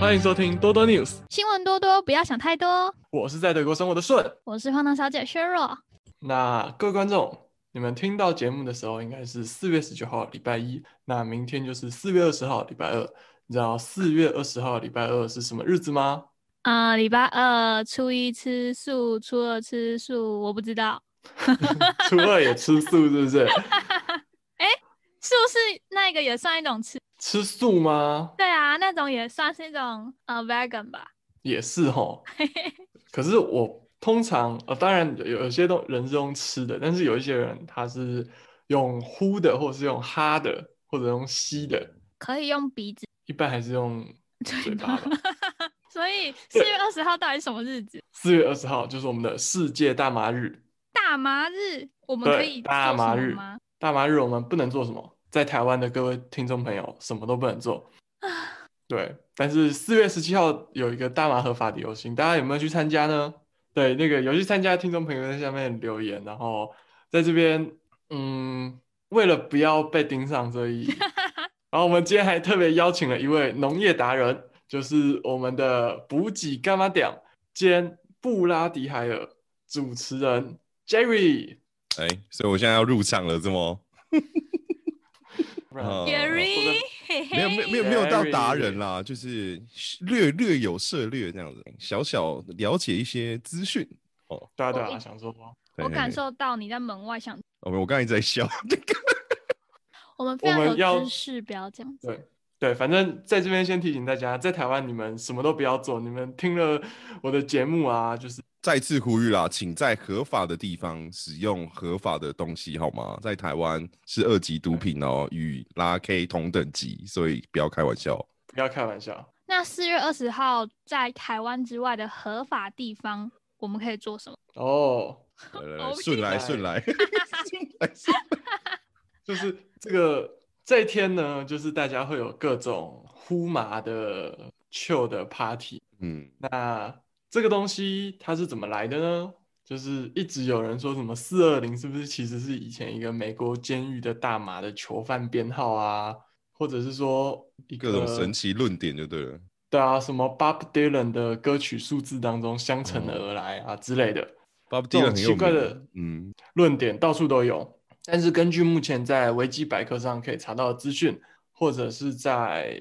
欢迎收听多多 News，新闻多多，不要想太多。我是在德国生活的顺。我是荒唐小姐薛若。那各位观众，你们听到节目的时候应该是四月十九号礼拜一，那明天就是四月二十号礼拜二。你知道四月二十号礼拜二是什么日子吗？啊、礼拜二初一吃素，初二吃素，我不知道。初二也吃素是不是？素是那个也算一种吃？吃素吗？对啊，那种也算是一种呃 vegan 吧。也是吼。可是我通常呃，当然有有些东人是用吃的，但是有一些人他是用呼的，或者是用哈的，或者用吸的，可以用鼻子一般还是用嘴嘴巴。所以四月二十号到底什么日子？四月二十号就是我们的世界大麻日。大麻日，我们可以做大麻日什么吗？大麻日我们不能做什么？在台湾的各位听众朋友，什么都不能做。对，但是四月十七号有一个大麻合法的游行，大家有没有去参加呢？对，那个有去参加的听众朋友在下面留言，然后在这边，嗯，为了不要被盯上，所以，然后我们今天还特别邀请了一位农业达人，就是我们的补给干妈点兼布拉迪海尔主持人 Jerry。哎，所以我现在要入场了，这么 没有没有没有没有到达人啦，就是略略有涉略这样子，小小了解一些资讯。哦，对啊对啊，想说吗？我感受到你在门外想，哦，我刚才一直在笑，我们非常有我们要知识，不要这样子。对对，反正在这边先提醒大家，在台湾你们什么都不要做，你们听了我的节目啊，就是再次呼吁啦，请在合法的地方使用合法的东西，好吗？在台湾是二级毒品哦，与拉 K 同等级，所以不要开玩笑。不要开玩笑。那四月二十号在台湾之外的合法地方，我们可以做什么？哦，来来来，我不顺来顺来，顺来 顺来 就是这个这一天呢，就是大家会有各种呼麻的 chill 的 party。嗯，那这个东西它是怎么来的呢？就是一直有人说什么四二零是不是其实是以前一个美国监狱的大麻的囚犯编号啊，或者是说一各种个神奇论点就对了。对啊，什么 Bob Dylan 的歌曲数字当中相乘而来啊之类的 Bob 这 Dylan 奇怪的嗯，论点到处都有。但是根据目前在维基百科上可以查到的资讯，或者是在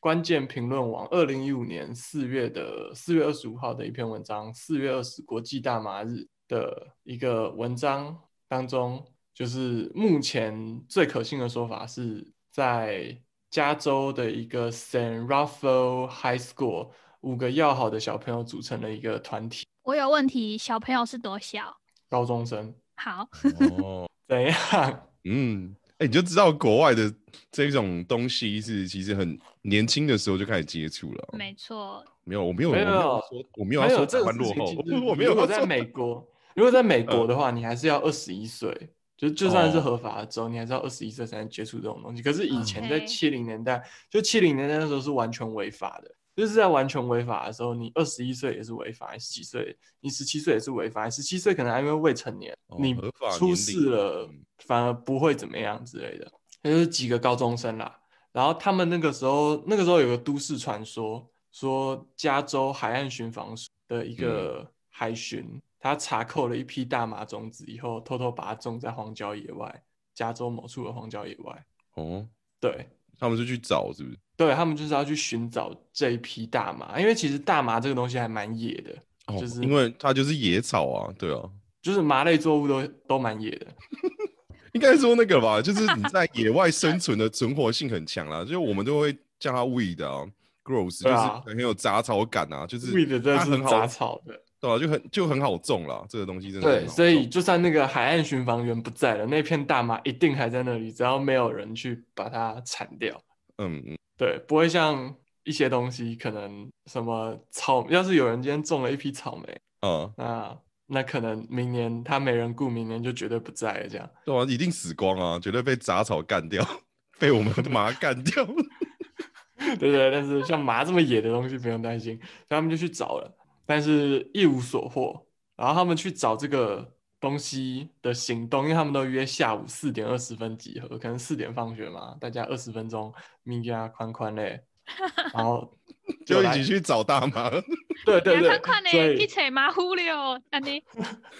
关键评论网二零一五年四月的四月二十五号的一篇文章，四月二十国际大麻日的一个文章当中，就是目前最可信的说法是在加州的一个 San Rafael High School，五个要好的小朋友组成了一个团体，我有问题，小朋友是多小？高中生。好，哦，怎样？嗯，哎、你就知道国外的这种东西是其实很年轻的时候就开始接触了。没错，没有，我没有，没有我没有说，我没有说台这个事情湾落后，我没有如果在美国，如果在美国的话，你还是要二十一岁，就就算是哦合法的州，你还是要二十一岁才能接触这种东西。可是以前在七零年代，就七零年代那时候是完全违法的，就是在完全违法的时候，你二十一岁也是违法，十几岁，你十七岁也是违法，十七岁可能还因为未成年，哦你出事了嗯反而不会怎么样之类的。那就是几个高中生啦，然后他们那个时候，那个时候有个都市传说，说加州海岸巡防署的一个海巡，他查扣了一批大麻种子以后，偷偷把它种在荒郊野外，加州某处的荒郊野外。哦，对，他们是去找是不是？对他们就是要去寻找这一批大麻，因为其实大麻这个东西还蛮野的，哦，就是因为它就是野草啊，对啊，就是麻类作物都都蛮野的。应该说那个吧，就是你在野外生存的存活性很强啦，就是我们都会叫它 weed 啊，gross，就是很有杂草感啊，就是 weed 真的是很好杂草的。对啊，就很就很好种了，这个东西真的很对，所以就算那个海岸巡防员不在了，那片大麻一定还在那里，只要没有人去把它铲掉。嗯嗯对，不会像一些东西，可能什么草，要是有人今天种了一批草莓，嗯，那那可能明年他没人顾，明年就绝对不在了。这样，对啊，一定死光啊，绝对被杂草干掉，被我们麻干掉。对对，但是像麻这么野的东西不用担心，所以他们就去找了，但是一无所获。然后他们去找这个东西的行动，因为他们都约下午四点二十分集合，可能四点放学嘛，大家二十分钟，咪呀宽宽嘞，然后就一起去找大麻。对对对，看呢，所以去采马虎了，安尼。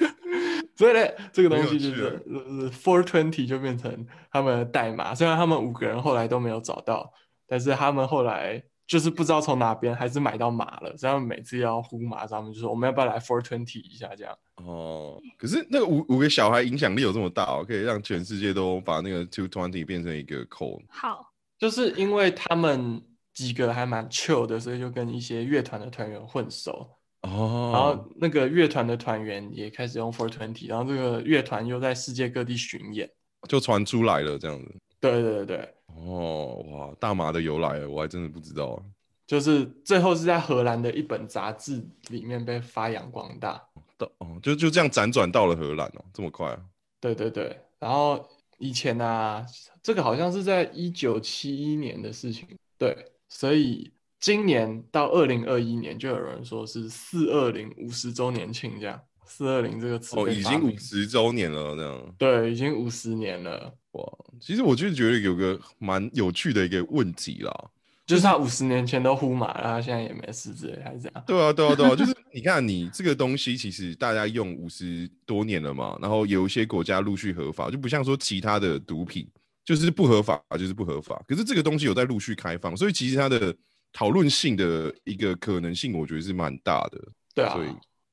所以呢，这个东西就是就是 Four Twenty 就变成他们的代码。虽然他们五个人后来都没有找到，但是他们后来就是不知道从哪边还是买到马了。这样每次要呼马，他们就说我们要不要来 Four Twenty 一下这样。哦，可是那个五五个小孩影响力有这么大哦，可以让全世界都把那个 Two Twenty 变成一个 call。好，就是因为他们几个还蛮 chill 的，所以就跟一些乐团的团员混熟。哦然哦，后那个乐团的团员也开始用 Four Twenty，然后这个乐团又在世界各地巡演。就传出来了这样子。对对对对，哦，哇，大麻的由来，我还真的不知道。就是最后是在荷兰的一本杂志里面被发扬光大。到哦，就就这样辗转到了荷兰哦，这么快啊？对对对，然后以前啊，这个好像是在一九七一年的事情，对，所以今年到二零二一年，就有人说是四二零五十周年庆这样，四二零这个词哦，已经五十周年了，这样对，已经五十年了，哇。其实我就觉得有个蛮有趣的一个问题啦。就是他五十年前都呼马了，他现在也没事之类，还是这样？对啊，对啊，对啊，就是你看，你这个东西其实大家用五十多年了嘛，然后有一些国家陆续合法，就不像说其他的毒品就是不合法就是不合法，可是这个东西有在陆续开放，所以其实它的讨论性的一个可能性，我觉得是蛮大的。对啊所以，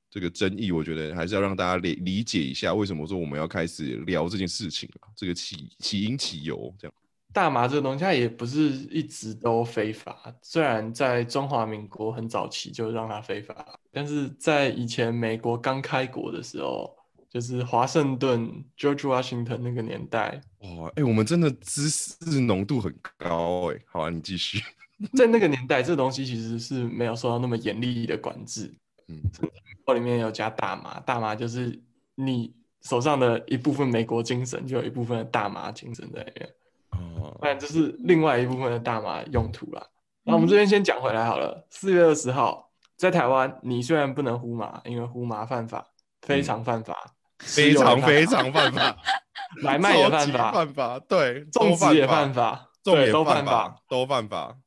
这个争议，我觉得还是要让大家理理解一下，为什么说我们要开始聊这件事情啊？这个起起因起由这样。大麻这个东西，它也不是一直都非法。虽然在中华民国很早期就让它非法，但是在以前美国刚开国的时候，就是华盛顿 George Washington 那个年代，哇，哎、我们真的知识浓度很高哎、好啊，你继续。在那个年代，这东西其实是没有受到那么严厉的管制。嗯，我里面有加大麻，大麻就是你手上的一部分美国精神，就有一部分的大麻精神在里面。哦不，然这是另外一部分的大麻用途啦。那我们这边先讲回来好了。四月二十号，在台湾，你虽然不能呼麻，因为呼麻犯法，非常犯法，持非常非常犯法，买卖也犯法，犯法，对，种都植也犯犯，法，种也对都犯法，，都犯法。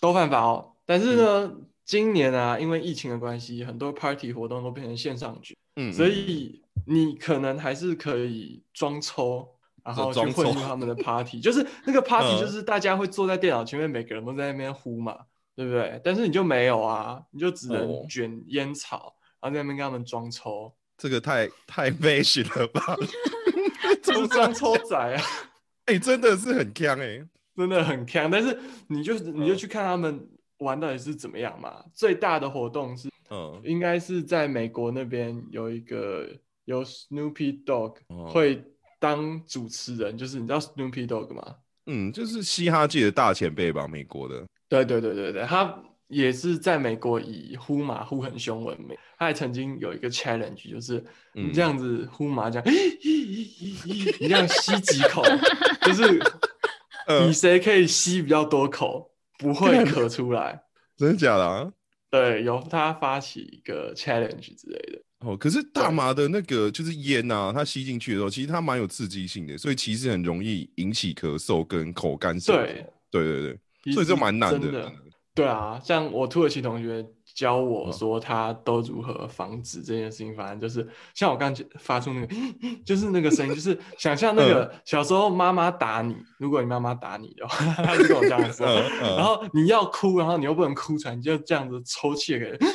都犯法哦。但是呢，今年啊，因为疫情的关系，很多 party 活动都变成线上举，嗯，所嗯以你可能还是可以装抽，然后去混入他们的 party，就是那个 party 嗯就是大家会坐在电脑前面，每个人都在那边呼嘛，对不对？但是你就没有啊，你就只哦能卷烟草，然后在那边跟他们装抽，这个太太 fashion 了吧？这是装抽仔啊，哎、真的是很强哎、真的很强。但是你就你就去看他们玩到底是怎么样嘛。最大的活动是嗯，应该是在美国那边有一个有 Snoopy Dog 哦会当主持人，就是你知道 Snoopy Dog 吗？嗯，就是嘻哈界的大前辈吧，美国的。对对对对对，他也是在美国以呼麻呼很凶闻名。他还曾经有一个 challenge，就是你嗯这样子呼麻，这样 你这样吸几口，就是呃比谁可以吸比较多口，不会咳出来。真的假的啊？对，由他发起一个 challenge 之类的。哦，可是大麻的那个就是烟呐、它吸进去的时候，其实它蛮有刺激性的，所以其实很容易引起咳嗽跟口干舌对头。对对对，所以这蛮难的对啊，像我土耳其同学教我嗯说，他都如何防止这件事情。反正就是像我刚才发出那个，就是那个声音，就是想象那嗯个小时候妈妈打你，如果你妈妈打你的话，他就跟我这样说。然后你要哭，然后你又不能哭出来，你就这样子抽泣给，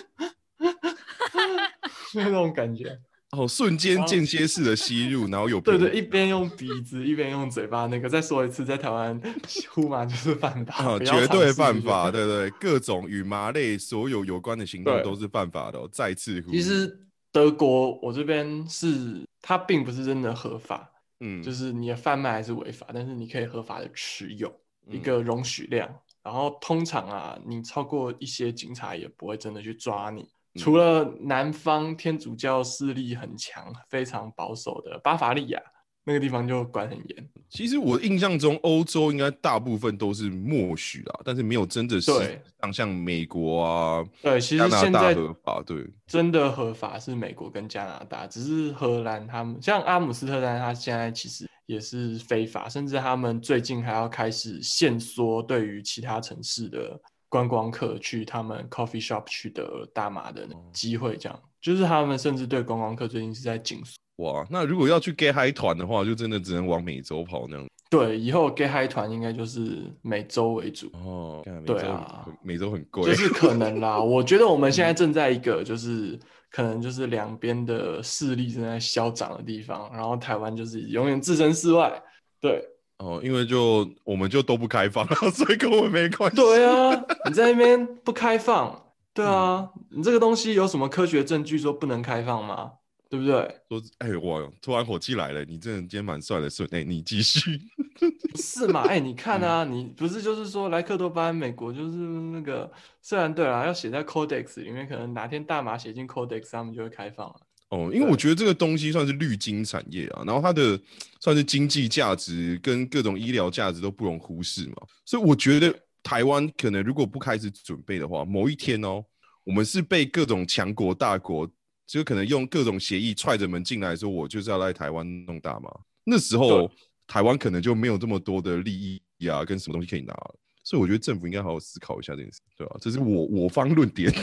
就那种感觉。哦，瞬间间歇式的吸入，然后有 对对，一边用鼻子 一边用嘴巴那个。再说一次，在台湾 呼麻就是犯法，绝对犯法，对对，各种与麻类所有有关的行动都是犯法的、哦。再次呼吁，其实德国我这边是它并不是真的合法，嗯，就是你的贩卖还是违法，但是你可以合法的持有一嗯个容许量。然后通常啊，你超过一些警察也不会真的去抓你。嗯。除了南方天主教势力很强、非常保守的巴伐利亚那个地方就管很严。其实我印象中，欧洲应该大部分都是默许啦，但是没有真的是像像美国啊、对，其实现在合法，对，真的合法是美国跟加拿大，只是荷兰他们像阿姆斯特丹，他现在其实也是非法，甚至他们最近还要开始限缩对于其他城市的观光客去他们 coffee shop 去的大麻的机会，这样就是他们甚至对观光客最近是在紧缩。哇，那如果要去 gay high 团的话，就真的只能往美洲跑那样。对，以后 gay high 团应该就是美洲为主。哦，对啊，美洲很贵，就是可能啦。我觉得我们现在正在一个就是可能就是两边的势力正在消长的地方，然后台湾就是永远置身事外。对。哦，因为就我们就都不开放，所以跟我们没关系。对啊，你在那边不开放，对啊，你这个东西有什么科学证据说不能开放吗？对不对？说，哎，我突然火气来了，你这人今天蛮帅的，顺，哎，你继续。是嘛？哎，你看啊，你不是就是说莱克多巴胺美国就是那个，虽然对啊，要写在 Codex 里面，可能哪天大麻写进 Codex，他们就会开放了。哦，因为我觉得这个东西算是绿金产业啊，然后它的算是经济价值跟各种医疗价值都不容忽视嘛，所以我觉得台湾可能如果不开始准备的话，某一天哦，我们是被各种强国大国就可能用各种协议踹着门进来，说我就是要来台湾弄大麻，那时候台湾可能就没有这么多的利益啊，跟什么东西可以拿了，所以我觉得政府应该好好思考一下这件事，对吧？这是我我方论点。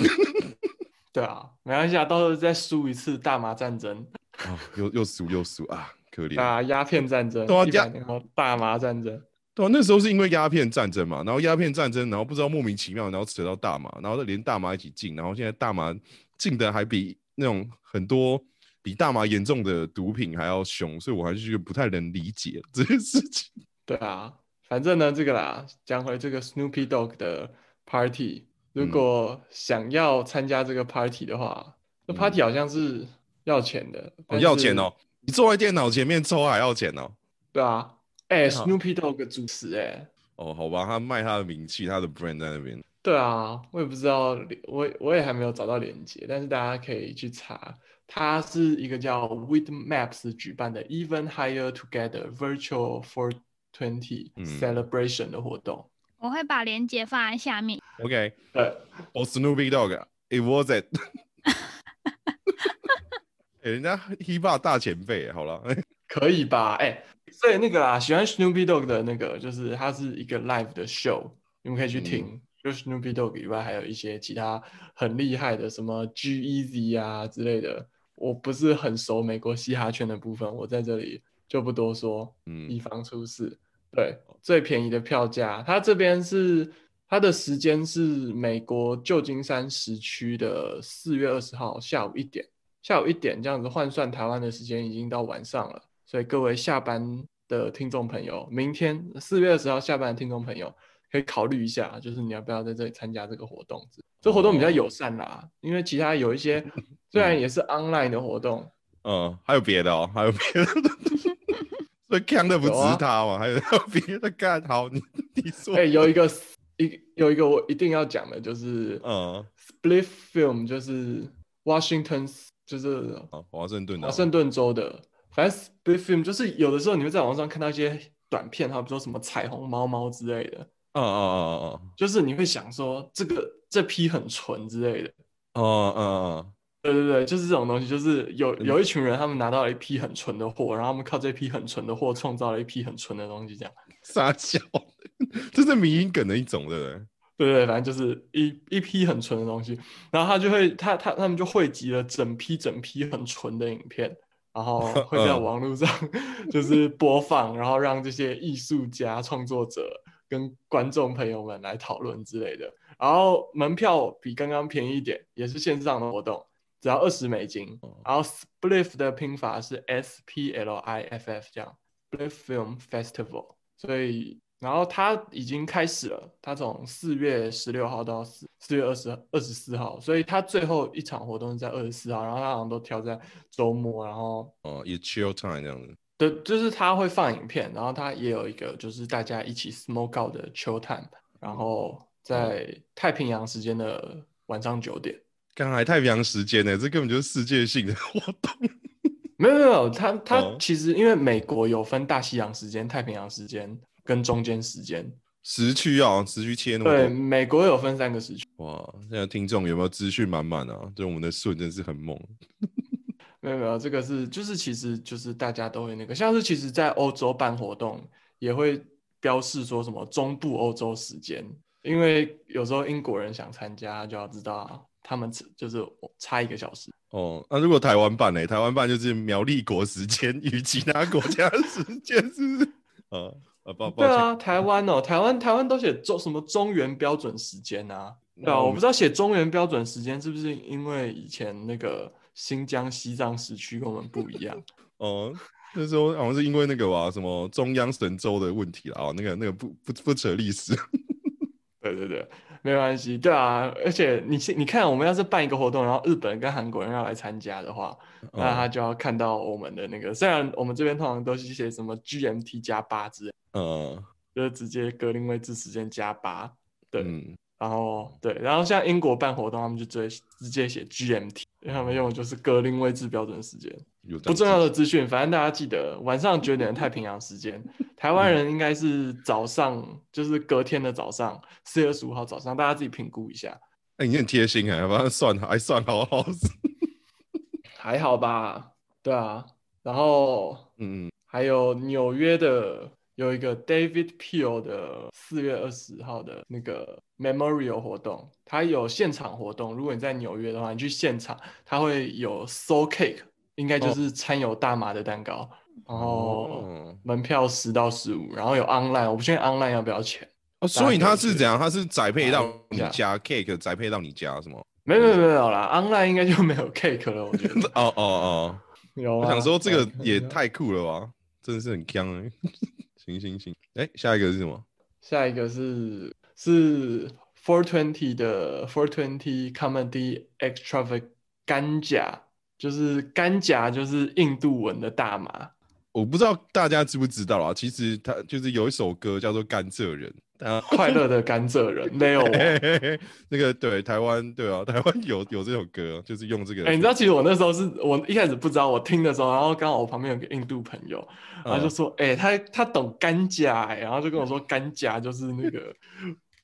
对啊，没关系啊，到时候再输一次大麻战争啊，又又输又输啊，可怜啊，鸦片战争，对啊，鸦大麻战争，对啊，那时候是因为鸦片战争嘛，然后鸦片战争，然后不知道莫名其妙，然后扯到大麻，然后连大麻一起禁，然后现在大麻禁的还比那种很多比大麻严重的毒品还要凶，所以我还是觉得不太能理解这件事情。对啊，反正呢，这个啦，讲回这个 Snoopy Dog 的 Party。如果想要参加这个 party 的话，这 party 好像是要钱的，要钱哦！你坐在电脑前面抽还要钱哦？对啊，哎，Snoopy Dog 主持哎，哦，好吧，他卖他的名气，他的 brand 在那边。对啊，我也不知道，我我也还没有找到链接，但是大家可以去查，它是一个叫 With Maps 举办的 Even Higher Together Virtual for Twenty Celebration 的活动。我会把链接放在下面。OK，对，Oh Snoopy Dog，It was it。哎，人家 Hip-Hop 大前辈，好了，可以吧？哎，所以那个啊，喜欢 Snoopy Dog 的那个，就是它是一个 live 的 show，你们可以去听。就 Snoopy Dog 以外，还有一些其他很厉害的，什么 G-Eazy 啊之类的。我不是很熟美国嘻哈圈的部分，我在这里就不多说，嗯，以防出事。对，最便宜的票价，它这边是它的时间是美国旧金山时区的四月二十号下午一点，下午一点这样子换算台湾的时间已经到晚上了，所以各位下班的听众朋友，明天四月二十号下班的听众朋友可以考虑一下，就是你要不要在这里参加这个活动？这活动比较友善啦，因为其他有一些 虽然也是 online 的活动，嗯，还有别的哦，还有别的。最强的不止他嘛，还有 别的干。好，你你说。哎，有一个一有一个我一定要讲的，就是嗯，Split Film，就是 Washington，就是华盛顿的华盛顿州的。反正 Split Film 就是有的时候你会在网上看到一些短片，他比如说什么彩虹猫猫之类的。嗯嗯嗯嗯嗯，就是你会想说这个这批很纯之类的。嗯嗯嗯。对对对，就是这种东西，就是有有一群人，他们拿到了一批很纯的货，然后他们靠这批很纯的货创造了一批很纯的东西，这样 撒娇，这是迷因梗的一种，对不对？对对，反正就是一一批很纯的东西，然后他就会他他他们就汇集了整批整批很纯的影片，然后 会在网络上就是播放，然后让这些艺术家创作者跟观众朋友们来讨论之类的，然后门票比刚刚便宜一点，也是线上的活动。只要二十美金，然后 Spliff 的拼法是 S P L I F F 这样，Spliff Film Festival。所以，然后它已经开始了，它从四月十六号到四四月二十二十四号，所以它最后一场活动是在二十四号，然后它好像都挑在周末，然后哦，也 chill time 这样子。对，就是它会放影片，然后它也有一个就是大家一起 smoke out 的 chill time，然后在太平洋时间的晚上九点。刚才太平洋时间呢，这根本就是世界性的活动。没有没有，它 它其实因为美国有分大西洋时间、太平洋时间跟中间时间时区啊，时区切那么对，美国有分三个时区。哇，现在听众有没有资讯满满啊？对我们的顺真是很猛。没有没有，这个是就是其实就是大家都会那个，像是其实在欧洲办活动也会标示说什么中部欧洲时间。因为有时候英国人想参加，就要知道他们只就是差一个小时。哦，那如果台湾办呢？台湾办就是苗栗国时间与其他国家的时间是不是？啊啊，抱抱歉，对啊，台湾哦，台湾台湾都写中什么中原标准时间啊？对啊，我不知道写中原标准时间是不是因为以前那个新疆、西藏时区跟我们不一样？哦，那时候好像是因为那个吧，什么中央神州的问题啦，哦，那个那个不不不扯历史，对 对对，没关系，对啊，而且你你看，我们要是办一个活动，然后日本人跟韩国人要来参加的话，那他就要看到我们的那个，虽然我们这边通常都是写什么 GMT 加八之类，嗯就是直接格林威治时间加八，对，嗯，然后对，然后像英国办活动，他们就直接直接写 GMT，因为他们用的就是格林威治标准时间。有不重要的资讯，反正大家记得晚上九点太平洋时间，台湾人应该是早上，就是隔天的早上，四月二十五号早上，大家自己评估一下，哎、你很贴心哎，把它算还算好好，还好吧？对啊，然后嗯还有纽约的有一个 David Peel 的四月二十号的那个 Memorial 活动，它有现场活动。如果你在纽约的话，你去现场，它会有 Soul Cake，应该就是掺有大麻的蛋糕，然后哦门票十到十五，然后有 online，我不确定 online 要不要钱。哦，所以大家可以去它是怎样？它是宅配到你家 cake 宅配到你家是吗？没有没有没有啦，online 应该就没有 cake 了，我觉得 哦哦哦，有啊。我想说这个嗯也太酷了吧，真的是很强 哎，行行行，哎、下一个是什么？下一个是是 Four Twenty 的 Four Twenty Comedy Extravaganza，就是甘甲就是印度文的大麻。我不知道大家知不知道啊，其实他就是有一首歌叫做《甘蔗人》，啊，快乐的甘蔗人 Leo 王。那个对台湾对啊，台湾有有这首歌，就是用这个。哎、你知道其实我那时候是我一开始不知道，我听的时候，然后刚好我旁边有个印度朋友，然后就说，哎、他他懂甘甲、欸，然后就跟我说 甘甲就是那个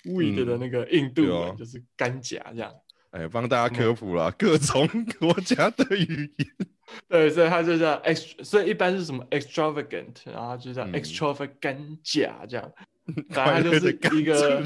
weed 的那个印度对啊文，就是甘甲这样。哎，帮大家科普啦，各种 国家的语言。对，所以它就叫 ext，所以一般是什么 extravagant，然后就叫嗯。extravaganza 这样，反快正它就是一个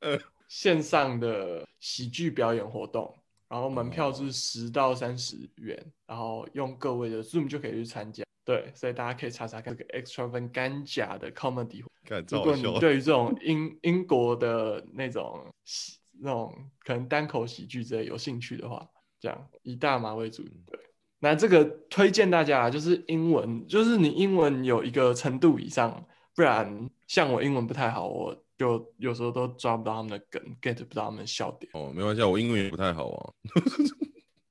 线上的喜剧表演活动，然后门票哦。是十到三十元，然后用各位的 Zoom 就可以去参加。对，所以大家可以查查看这个 extravaganza 的 comedy，如果你。对于这种英英国的那种喜那种可能单口喜剧之类有兴趣的话，这样以大麻为主。对，那这个推荐大家啊就是英文，就是你英文有一个程度以上，不然像我英文不太好，我就有时候都抓不到他们的梗，get 不到他们的笑点。哦，没关系，啊，我英文也不太好啊。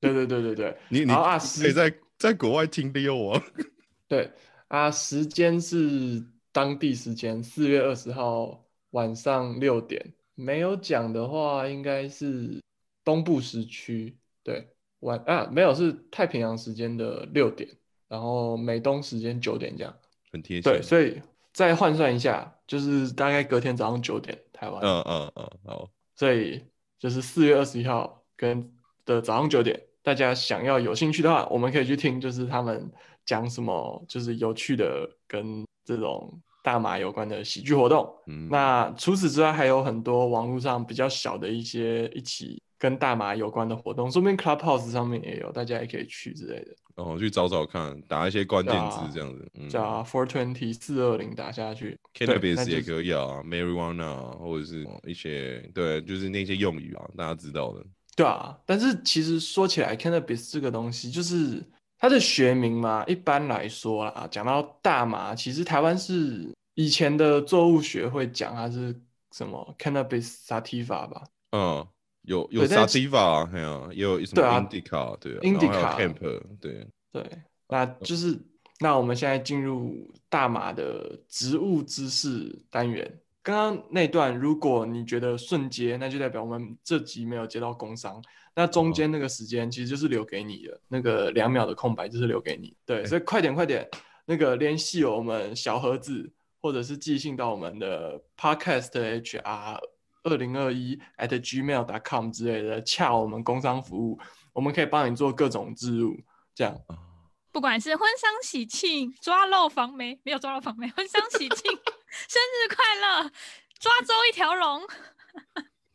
对对对对对 你你啊时可以在在国外听 Leo 啊。对啊，时间是当地时间四月二十号晚上六点。没有讲的话，应该是东部时区。对，晚啊没有是太平洋时间的六点，然后美东时间九点这样。很贴心。对，所以再换算一下，就是大概隔天早上九点台湾。嗯嗯嗯，好，所以就是四月二十一号跟的早上九点，大家想要有兴趣的话，我们可以去听，就是他们讲什么，就是有趣的跟这种大麻有关的喜剧活动。嗯，那除此之外，还有很多网络上比较小的一些一起跟大麻有关的活动，说不定 Clubhouse 上面也有，大家也可以去之类的。然后去找找看，打一些关键字这样子。嗯叫 Four Twenty 四二零打下去，cannabis 也可以啊，marijuana 啊或者是一些对，就是那些用语啊，大家知道的。对啊，但是其实说起来，cannabis 这个东西，就是它的学名嘛。一般来说啦，讲到大麻，其实台湾是以前的作物学会讲它是什么 cannabis sativa 吧？嗯，有有 sativa，啊还有也有什么 indica，对啊，indica 然后还有 hemp，对，对，那就是那我们现在进入大麻的植物知识单元。刚刚那段，如果你觉得瞬接，那就代表我们这集没有接到工商。那中间那个时间其实就是留给你的，那个两秒的空白就是留给你。对，所以快点快点，那个联系我们小盒子，或者是寄信到我们的 podcast hr 二零二一 at gmail com 之类的，洽我们工商服务，我们可以帮你做各种置入，这样。不管是婚丧喜庆、抓漏防霉没有抓漏防霉，婚丧喜庆、生日快乐、抓周一条龙，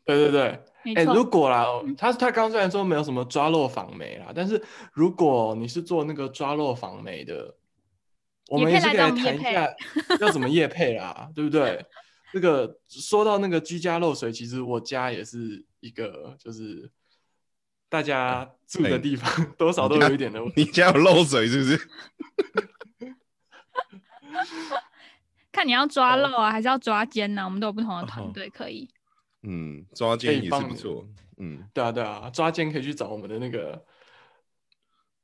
对 对对，哎、如果啦，他他刚虽然说没有什么抓漏访媒啦，但是如果你是做那个抓漏访媒的，我们也可以谈一下要怎么业配啦，对不对？这个说到那个居家漏水，其实我家也是一个，就是大家住哎的地方 多少都有一点的问题。你家有漏水是不是？看你要抓哦漏啊，还是要抓尖呢、我们都有不同的团哦队可以。嗯，抓奸也是不错。嗯，对啊，对啊，抓奸可以去找我们的那个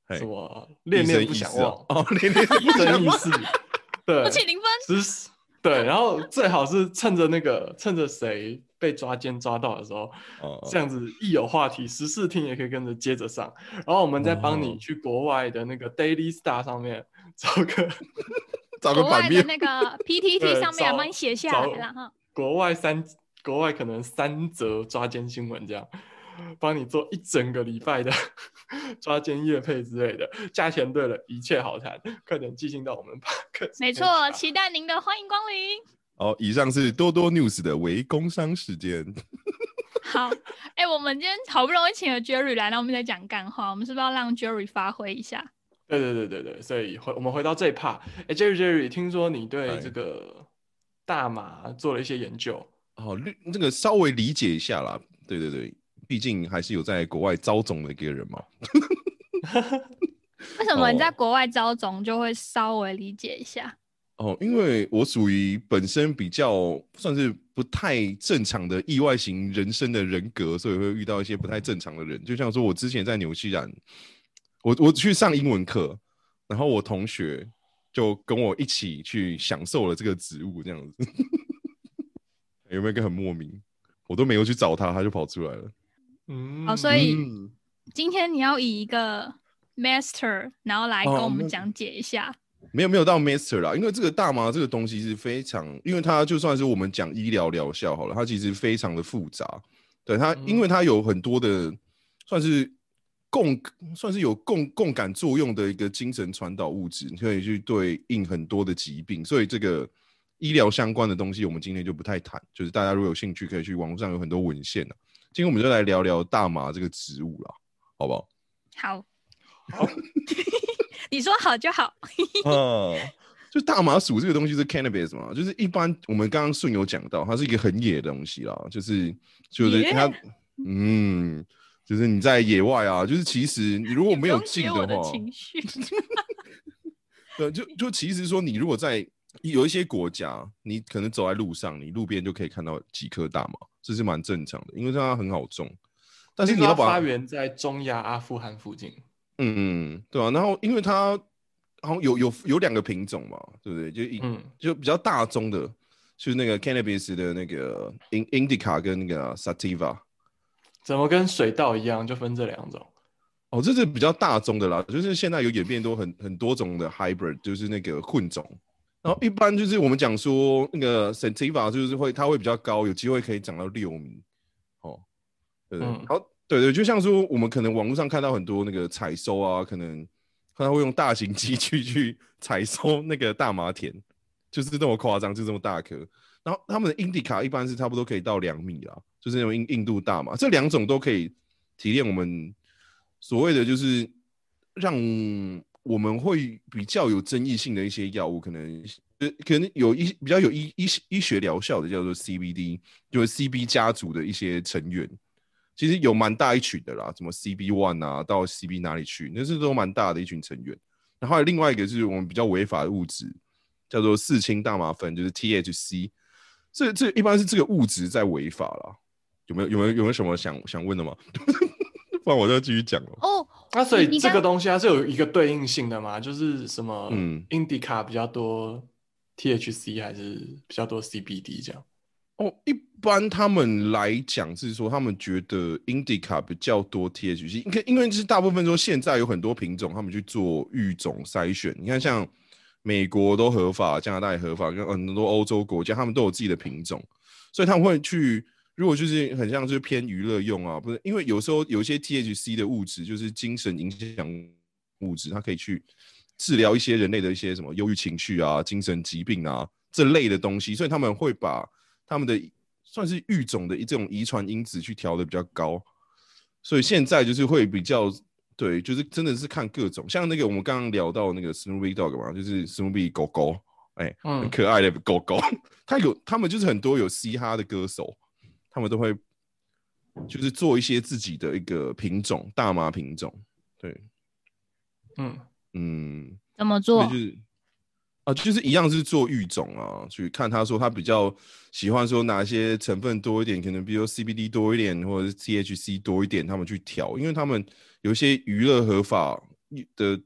嘿什么恋恋不想忘，哦，恋恋不真想忘。意识，对，不请零分，只是对，然后最好是趁着那个趁着谁被抓奸抓到的时候，哦这样子一有话题，十四听也可以跟着接着上，然后我们再帮哦你去国外的那个 Daily Star 上面找个 找个国外版面，的那个 PTT 上面帮你写下来了哈。国外三国外可能三则抓奸新闻这样。帮你做一整个礼拜的 抓奸夜配之类的，价钱对了，一切好谈，快点寄信到我们没错，期待您的欢迎光临。哦，以上是多多 news 的微工商时间。好，哎、我们今天好不容易请了 Jerry 来，那我们在讲干话，我们是不是要让 Jerry 发挥一下？对对对对对，所以回我们回到这一 part，哎，Jerry Jerry，听说你对哎这个大麻做了一些研究，哦，略这个稍微理解一下啦。对对对，毕竟还是有在国外招总的一个人嘛。为什么你在哦国外招总就会稍微理解一下？哦，因为我属于本身比较算是不太正常的意外型人生的人格，所以会遇到一些不太正常的人。就像说我之前在纽西兰，我我去上英文课，然后我同学就跟我一起去享受了这个植物，这样子，有没有一个很莫名？我都没有去找他，他就跑出来了。嗯，好所以嗯今天你要以一个 master，然后来跟哦我们那讲解一下。没有没有到 master 啦，因为这个大麻这个东西是非常，因为它就算是我们讲医疗疗效好了，它其实非常的复杂。对它，因为它有很多的算是共算是有共共感作用的一个精神传导物质，可以去对应很多的疾病，所以这个医疗相关的东西我们今天就不太谈，就是大家如果有兴趣，可以去网络上有很多文献的。今天我们就来聊聊大麻这个植物啦，好不好？好，好，你说好就好。啊，就大麻属这个东西是 cannabis 嘛，就是一般我们刚刚顺有讲到，它是一个很野的东西啦，就是就是它，嗯，就是你在野外啊，就是其实你如果没有你不用接我的禁的话，情绪。对，就就其实说你如果在有一些国家，你可能走在路上，你路边就可以看到几颗大麻，这是蛮正常的，因为它很好种。但是你要把发源在中亚阿富汗附近，嗯嗯，对啊，然后因为它好像有有有两个品种嘛，对不对？就一、嗯就比较大宗的，就是那个 cannabis 的那个 in indica 跟那个 sativa。怎么跟水稻一样，就分这两种？哦，这是比较大宗的啦，就是现在有演变多很很多种的 hybrid，就是那个混种。然后一般就是我们讲说那个 sativa 就是会它会比较高，有机会可以涨到六米。哦，对对，嗯好，对对，就像说我们可能网络上看到很多那个采收啊，可能他会用大型机具去采收那个大麻田，就是这么夸张，就这么大颗。然后他们的 indica 一般是差不多可以到两米啦，就是那种印印度大麻，这两种都可以提炼我们所谓的就是让我们会比较有争议性的一些药物，可能呃可能有一比较有医医医学疗效的叫做 CBD，就是 CB 家族的一些成员，其实有蛮大一群的啦，什么 CB one 啊到 CB 哪里去，那是都蛮大的一群成员。然后还有另外一个是我们比较违法的物质，叫做四氢大麻酚，就是 THC。这这一般是这个物质在违法啦。有没有有没有有没有什么想想问的吗？不然我就继续讲了。哦，那所以这个东西它是有一个对应性的嘛？就是什么嗯，indica 比较多 THC 还是比较多 CBD 这样？哦，一般他们来讲是说，他们觉得 indica 比较多 THC，因为因为是大部分说现在有很多品种，他们去做育种筛选。你看，像美国都合法，加拿大也合法，跟很多欧洲国家，他们都有自己的品种，所以他们会去。如果就是很像就是偏娱乐用啊，不是因为有时候有一些 THC 的物质就是精神影响物质，它可以去治疗一些人类的一些什么忧郁情绪啊、精神疾病啊这类的东西，所以他们会把他们的算是育种的一这种遗传因子去调的比较高，所以现在就是会比较对，就是真的是看各种，像那个我们刚刚聊到那个 Snoopy Dog 嘛，就是 Snoopy 狗狗，哎，很嗯可爱的狗狗，它有他们就是很多有嘻哈的歌手，他们都会就是做一些自己的一个品种，大麻品种，对，嗯嗯，怎么做就？是啊，就是一样是做育种啊，去看他说他比较喜欢说哪些成分多一点，可能比如 CBD 多一点，或者是 THC 多一点，他们去调，因为他们有一些娱乐合法的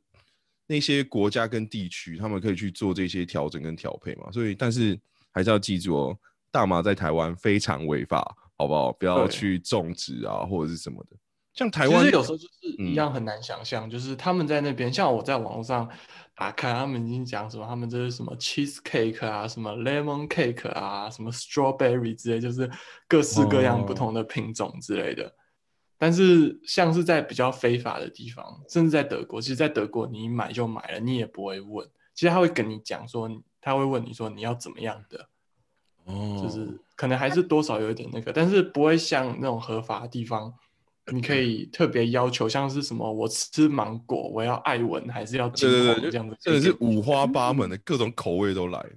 那些国家跟地区，他们可以去做这些调整跟调配嘛。所以，但是还是要记住哦，大麻在台湾非常违法，好不好？不要去种植啊，或者是什么的。像台湾其实有时候就是嗯一样很难想象，就是他们在那边，像我在网络上打开，他们已经讲什么，他们这是什么 cheese cake 啊，什么 lemon cake 啊，什么 strawberry 之类，就是各式各样不哦同的品种之类的。但是像是在比较非法的地方，甚至在德国，其实，在德国你买就买了，你也不会问，其实他会跟你讲说，他会问你说你要怎么样的，哦，就是可能还是多少有一点那个，但是不会像那种合法的地方，你可以特别要求，像是什么我吃芒果，我要爱文还是要金黄这样子，真的是五花八门的各种口味都来了。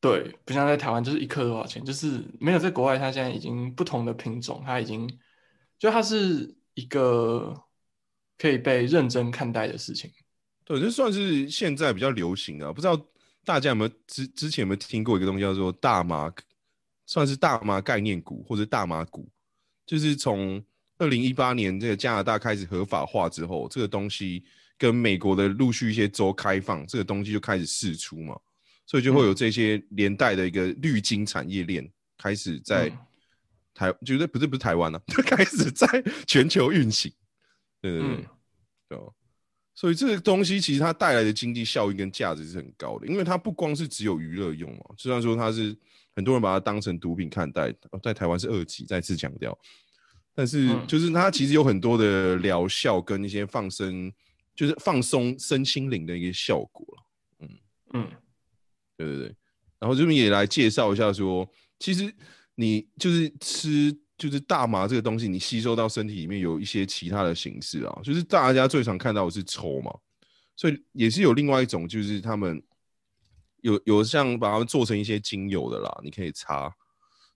对，不像在台湾就是一克多少钱，就是没有在国外，它现在已经不同的品种，它已经就它是一个可以被认真看待的事情。对，这算是现在比较流行的啊、不知道大家有没有之之前有没有听过一个东西叫做大麻，算是大麻概念股或者大麻股，就是从二零一八年这个加拿大开始合法化之后，这个东西跟美国的陆续一些州开放，这个东西就开始释出嘛，所以就会有这些连带的一个绿金产业链开始在嗯台，绝对不是不是台湾了、啊，开始在全球运行。对对对。嗯对哦，所以这个东西其实它带来的经济效益跟价值是很高的，因为它不光是只有娱乐用嘛，虽然说它是很多人把它当成毒品看待，哦在台湾是二级，再次强调，但是嗯。就是它其实有很多的疗效跟一些放生，就是放松身心灵的一个效果嗯。嗯。对对对，然后这边也来介绍一下说，其实你就是吃就是大麻这个东西，你吸收到身体里面有一些其他的形式啊，就是大家最常看到的是抽嘛，所以也是有另外一种，就是他们有有像把它们做成一些精油的啦，你可以擦，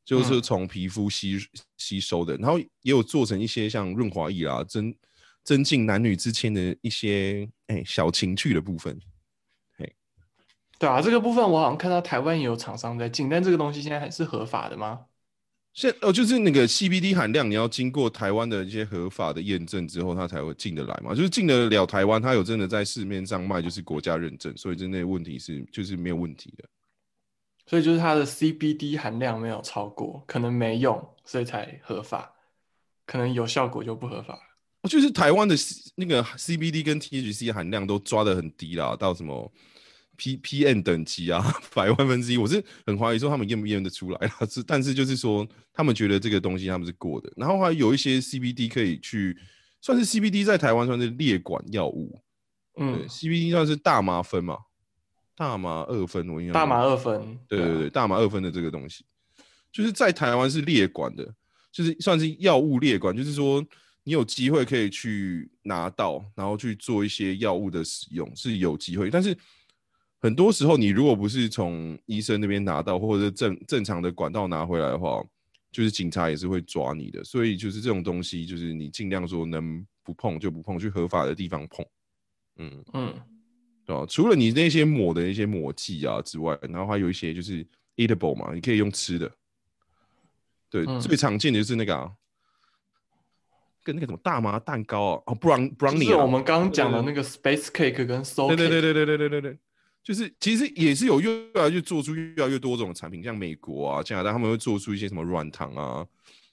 就是嗯从皮肤吸吸收的，然后也有做成一些像润滑液啦，增增进男女之间的一些哎、小情趣的部分。对啊，这个部分我好像看到台湾也有厂商在进，但这个东西现在还是合法的吗？现哦，就是那个 CBD 含量，你要经过台湾的一些合法的验证之后，它才会进得来嘛。就是进得了台湾，它有真的在市面上卖，就是国家认证，所以真的问题是就是没有问题的。所以就是它的 CBD 含量没有超过，可能没用，所以才合法，可能有效果就不合法了。哦就是台湾的 C- 那个 CBD 跟 THC 含量都抓得很低啦，到什么 P PM 等级啊，百万分之一，我是很怀疑说他们验不验得出来啦。是，但是就是说他们觉得这个东西他们是过的，然后还有一些 CBD 可以去，算是 CBD 在台湾算是列管药物，嗯，，CBD 算是大麻分嘛，大麻二分，我印象大麻二酚，啊对对对，大麻二分的这个东西，就是在台湾是列管的，就是算是药物列管，就是说你有机会可以去拿到，然后去做一些药物的使用是有机会，但是很多时候你如果不是从医生那边拿到，或者是正正常的管道拿回来的话，就是警察也是会抓你的，所以就是这种东西，就是你尽量说能不碰就不碰，去合法的地方碰，嗯。嗯对吧？除了你那些抹的那些抹剂啊之外，然后还有一些就是 eatable 嘛，你可以用吃的。对，嗯最常见的就是那个啊，跟那个什么大麻蛋糕啊，哦布朗布朗尼就是啊我们刚刚讲的那个 space cake 跟 soul 对对对对对对对对，就是其实也是有越来越做出越来越多种产品，像美国啊、加拿大，他们会做出一些什么软糖啊，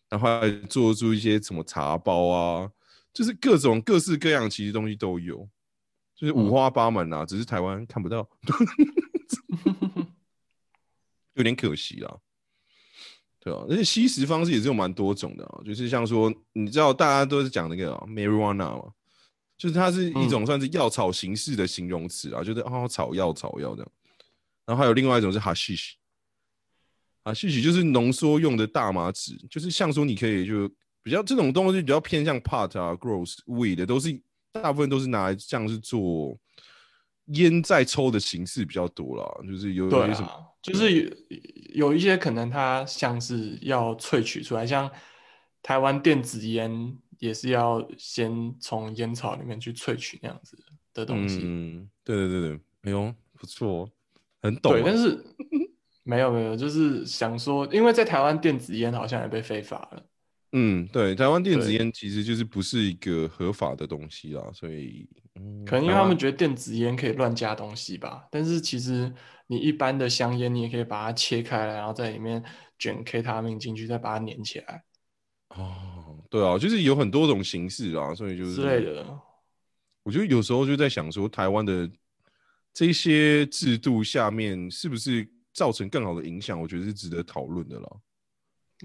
然后还做出一些什么茶包啊，就是各种各式各样其实东西都有，就是五花八门啊，只是台湾看不到，有点可惜啦。对啊，而且吸食方式也是有蛮多种的啊，就是像说，你知道大家都是讲那个、啊、marijuana 嘛，就是它是一种算是药草形式的形容词啊，就是哦草药草药这样。然后还有另外一种是 hashish，啊，戏曲就是浓缩用的大麻籽，就是像说你可以就比较这种东西比较偏向 pot 啊、gross、weed 的，都是大部分都是拿来像是做烟在抽的形式比较多啦，就是有对有些什么啊，就是有有一些可能它像是要萃取出来，像台湾电子烟也是要先从烟草里面去萃取那样子的东西。嗯，对对对对，哎呦不错，很懂啊。对，但是没有没有，就是想说，因为在台湾电子烟好像也被非法了。嗯，对，台湾电子烟其实就是不是一个合法的东西啦，所以嗯，可能因为他们觉得电子烟可以乱加东西吧，但是其实你一般的香烟，你也可以把它切开来，然后在里面卷 K 他命进去，再把它粘起来哦，对啊，就是有很多种形式啊，所以就是之类的。我觉得有时候就在想说，台湾的这些制度下面是不是造成更好的影响？我觉得是值得讨论的啦。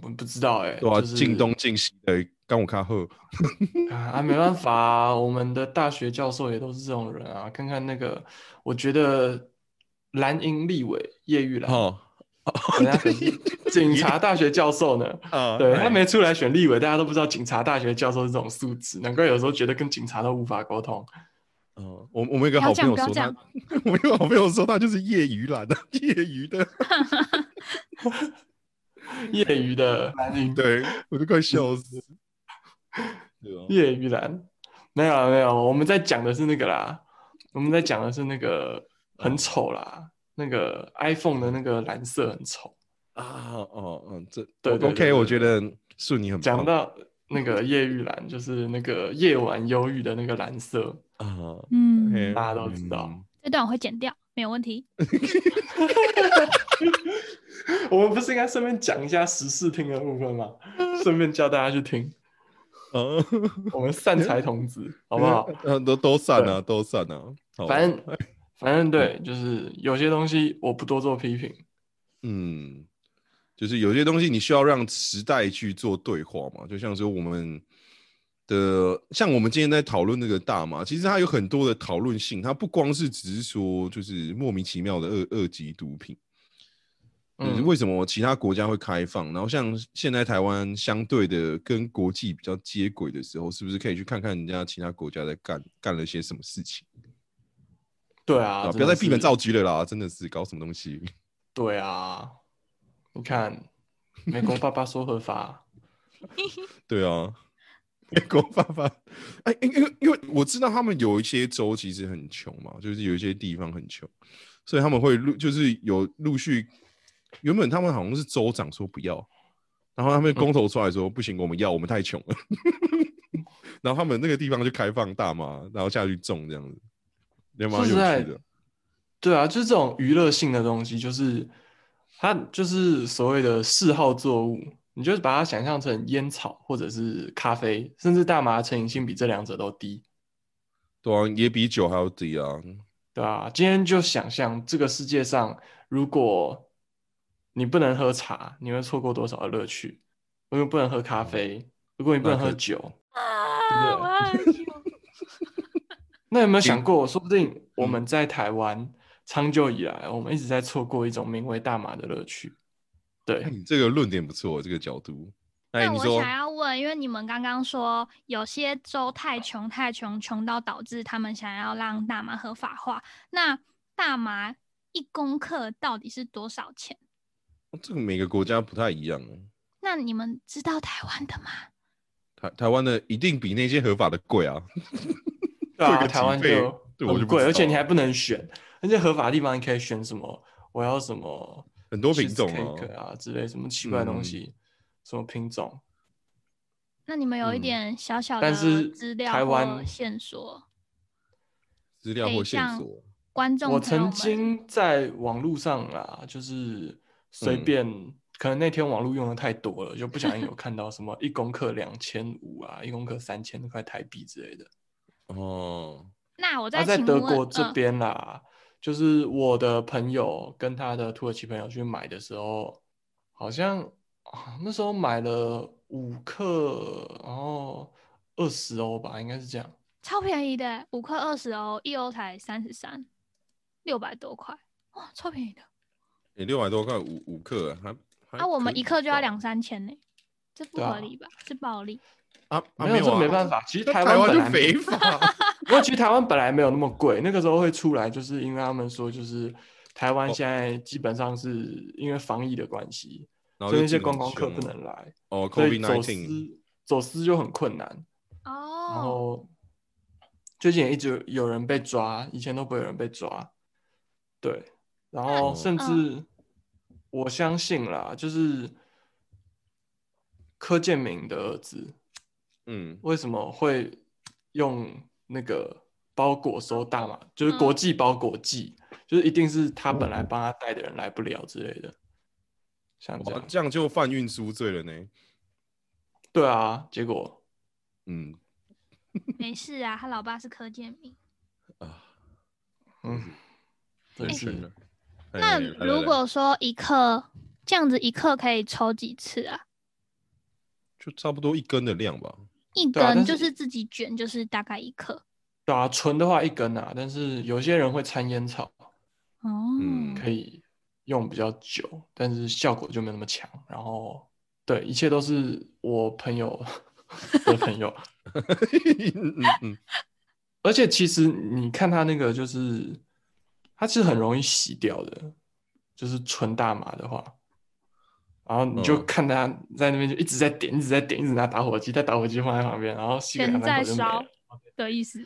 我不知道哎、对啊，就是进东进西的，刚我看后，啊，没办法啊，我们的大学教授也都是这种人啊。看看那个，我觉得蓝营立委叶玉兰，哦人家可是警察大学教授呢。啊对他没出来选立委，大家都不知道警察大学教授是这种素质，难怪有时候觉得跟警察都无法沟通。嗯，我我们有一个好朋友说他 我们有个好朋友说他就是业余蓝的，业余的，业余的。蓝营，对我都快笑死。业余蓝，没有啊没有，我们在讲的是那个啦，我们在讲的是那个很丑啦，那个 iPhone 的那个蓝色很丑。啊哦嗯，这对对对 OK，我觉得顺你很棒讲到那个夜玉蓝，就是那个夜晚忧郁的那个蓝色，啊，嗯大家都知道嗯这段我会剪掉，没有问题。我们不是应该顺便讲一下十四听的部分吗？顺便教大家去听，嗯，我们散财童子，好不好？嗯，都都散啊，都散啊。好反正反正对，就是有些东西我不多做批评。嗯，就是有些东西你需要让时代去做对话嘛，就像说我们的，像我们今天在讨论那个大麻，其实它有很多的讨论性，它不光是只是说就是莫名其妙的二二级毒品，就是嗯。为什么其他国家会开放，然后像现在台湾相对的跟国际比较接轨的时候，是不是可以去看看人家其他国家在干干了些什么事情对啊，不要再闭门造车了啦，真的是搞什么东西？对啊，你看，美国爸爸说合法，对啊，美国爸爸，哎，因因为因为我知道他们有一些州其实很穷嘛，就是有一些地方很穷，所以他们会陆就是有陆续，原本他们好像是州长说不要，然后他们公投出来说、不行，我们要，我们太穷了，然后他们那个地方就开放大麻，然后下去种这样子，也蛮有趣说实在的。对啊，就是这种娱乐性的东西，就是它就是所谓的嗜好作物，你就是把它想象成烟草或者是咖啡，甚至大麻成瘾性比这两者都低，对啊，也比酒还要低啊。对啊，今天就想象这个世界上，如果你不能喝茶，你会错过多少的乐趣？如果不能喝咖啡，如果你不能喝酒，啊，我要喝酒。那有没有想过，说不定我们在台湾长久以来，我们一直在错过一种名为大麻的乐趣？对这个论点不错，这个角度。哎，那我想要问，因为你们刚刚说有些州太穷太穷，穷到导致他们想要让大麻合法化。那大麻一公克到底是多少钱？这个每个国家不太一样哦。那你们知道台湾的吗？台台湾的一定比那些合法的贵啊。对啊，台湾就对很贵，而且你还不能选，而且合法的地方你可以选什么，我要什么很多品种啊。啊之类什么奇怪的东嗯西，什么品种，那你们有一嗯点小小的但是资料或台湾线索，资料或线索，观众我曾经在网络上啊，就是随嗯便，可能那天网络用的太多了，就不小心有看到什么一公克两千五啊，一公克三千块台币之类的。哦，那那我再在德国这嗯边啦，就是我的朋友跟他的土耳其朋友去买的时候，好像啊那时候买了五克，然后二十欧吧，应该是这样。超便宜的，五克二十欧，一欧才三十三，六百多块，哇，超便宜的。你六百多块五五克，还还啊，我们一克就要两三千呢，这不合理吧？是暴利。啊，啊没有这啊没办法。其实台湾就本来没非法。不过其实台湾本来没有那么贵，那个时候会出来，就是因为他们说，就是台湾哦现在基本上是因为防疫的关系，然后所以那些观光客不能来，哦所以走私走私就很困难。哦然哦，后最近也一直有人被抓，以前都不会有人被抓。对，然后哦甚至我相信啦，就是柯建明的儿子嗯，为什么会用那个包裹收大码，就是国际包裹寄，就是一定是他本来帮他带的人来不了之类的，像这样。这样就犯运输罪了呢。对啊，结果嗯没事啊，他老爸是柯建明。啊，嗯，真是人生了。那如果说一克这样子，一克可以抽几次啊？就差不多一根的量吧。一根就是是自己卷，就是大概一克。对啊，纯的话一根啊，但是有些人会掺烟草，哦，嗯可以用比较久，但是效果就没有那么强。然后，对，一切都是我朋友 的朋友，嗯嗯嗯，而且其实你看他那个，就是它是很容易洗掉的，就是纯大麻的话，然后你就嗯看他在那边就一直在点，一直在点，一直拿打火机，在打火机放在旁边，然后吸个全两三在烧口就没了。的意思。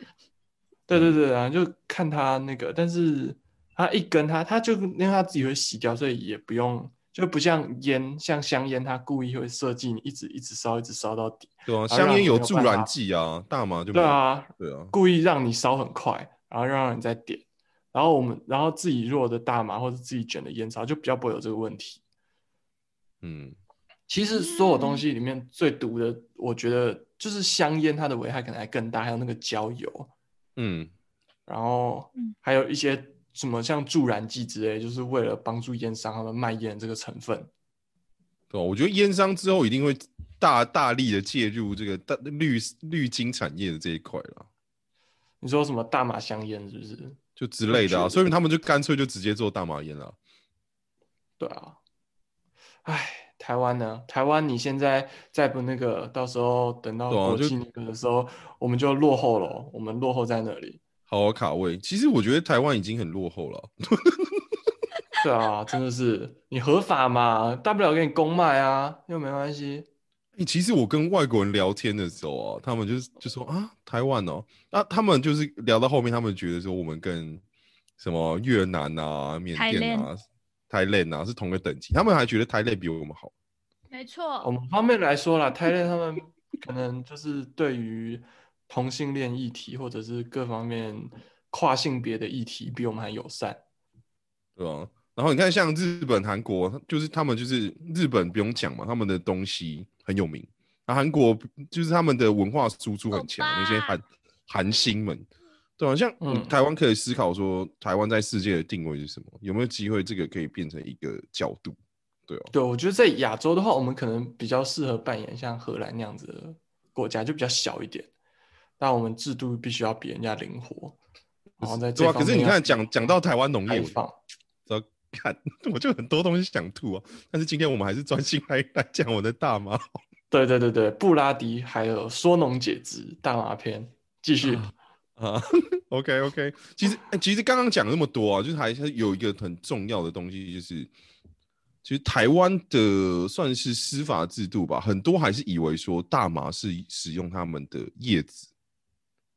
对对对，然后就看他那个，但是他一根他他就因为他自己会洗掉，所以也不用，就不像烟，像香烟，他故意会设计你一直一直烧，一直烧到底。对啊，香烟有助燃剂啊，大麻就。对啊，对啊，故意让你烧很快，然后让你再点，然后我们然后自己弱的大麻或者自己卷的烟草就比较不会有这个问题。嗯，其实所有东嗯西里面最毒的，我觉得就是香烟，它的危害可能还更大，还有那个焦油，嗯，然后嗯还有一些什么像助燃剂之类，就是为了帮助烟商他们卖烟这个成分。对啊，我觉得烟商之后一定会大大力的介入这个大绿绿金产业的这一块了，你说什么大麻香烟是不是？就之类的啊，所以他们就干脆就直接做大麻烟了。对啊，唉，台湾呢？台湾你现在再不那个，到时候等到国际那个的时候，我们就落后了哦，我们落后在那里。好好卡位，其实我觉得台湾已经很落后了。对啊，真的是你合法嘛，大不了给你公卖啊，又没关系。你其实我跟外国人聊天的时候啊，他们就是就说啊，台湾哦，那、他们就是聊到后面，他们觉得说我们跟什么越南啊、缅甸啊、泰勒啊是同个等级，他们还觉得泰勒比我们好。没错我，们方面来说啦，泰勒他们可能就是对于同性恋议题或者是各方面跨性别的议题比我们还友善。对吧、然后你看，像日本、韩国，就是他们就是日本不用讲嘛，他们的东西很有名。那韩国就是他们的文化输出很强，那些韩韩星们，对啊、像嗯台湾可以思考说，台湾在世界的定位是什么？有没有机会这个可以变成一个角度？对啊，对，我觉得在亚洲的话，我们可能比较适合扮演像荷兰那样子的国家，就比较小一点，但我们制度必须要比人家灵活，然后对啊。可是你看，讲讲到台湾农业，开放。我看 我就很多东西想吐啊。但是今天我们还是专心来来讲我的大麻。对对对对，布拉迪还有说农解脂大麻篇，继续。啊 OK OK，其实、欸 其实刚刚讲那么多啊，就是还是有一个很重要的东西，就是其实台湾的算是司法制度吧，很多还是以为说大麻是使用他们的叶子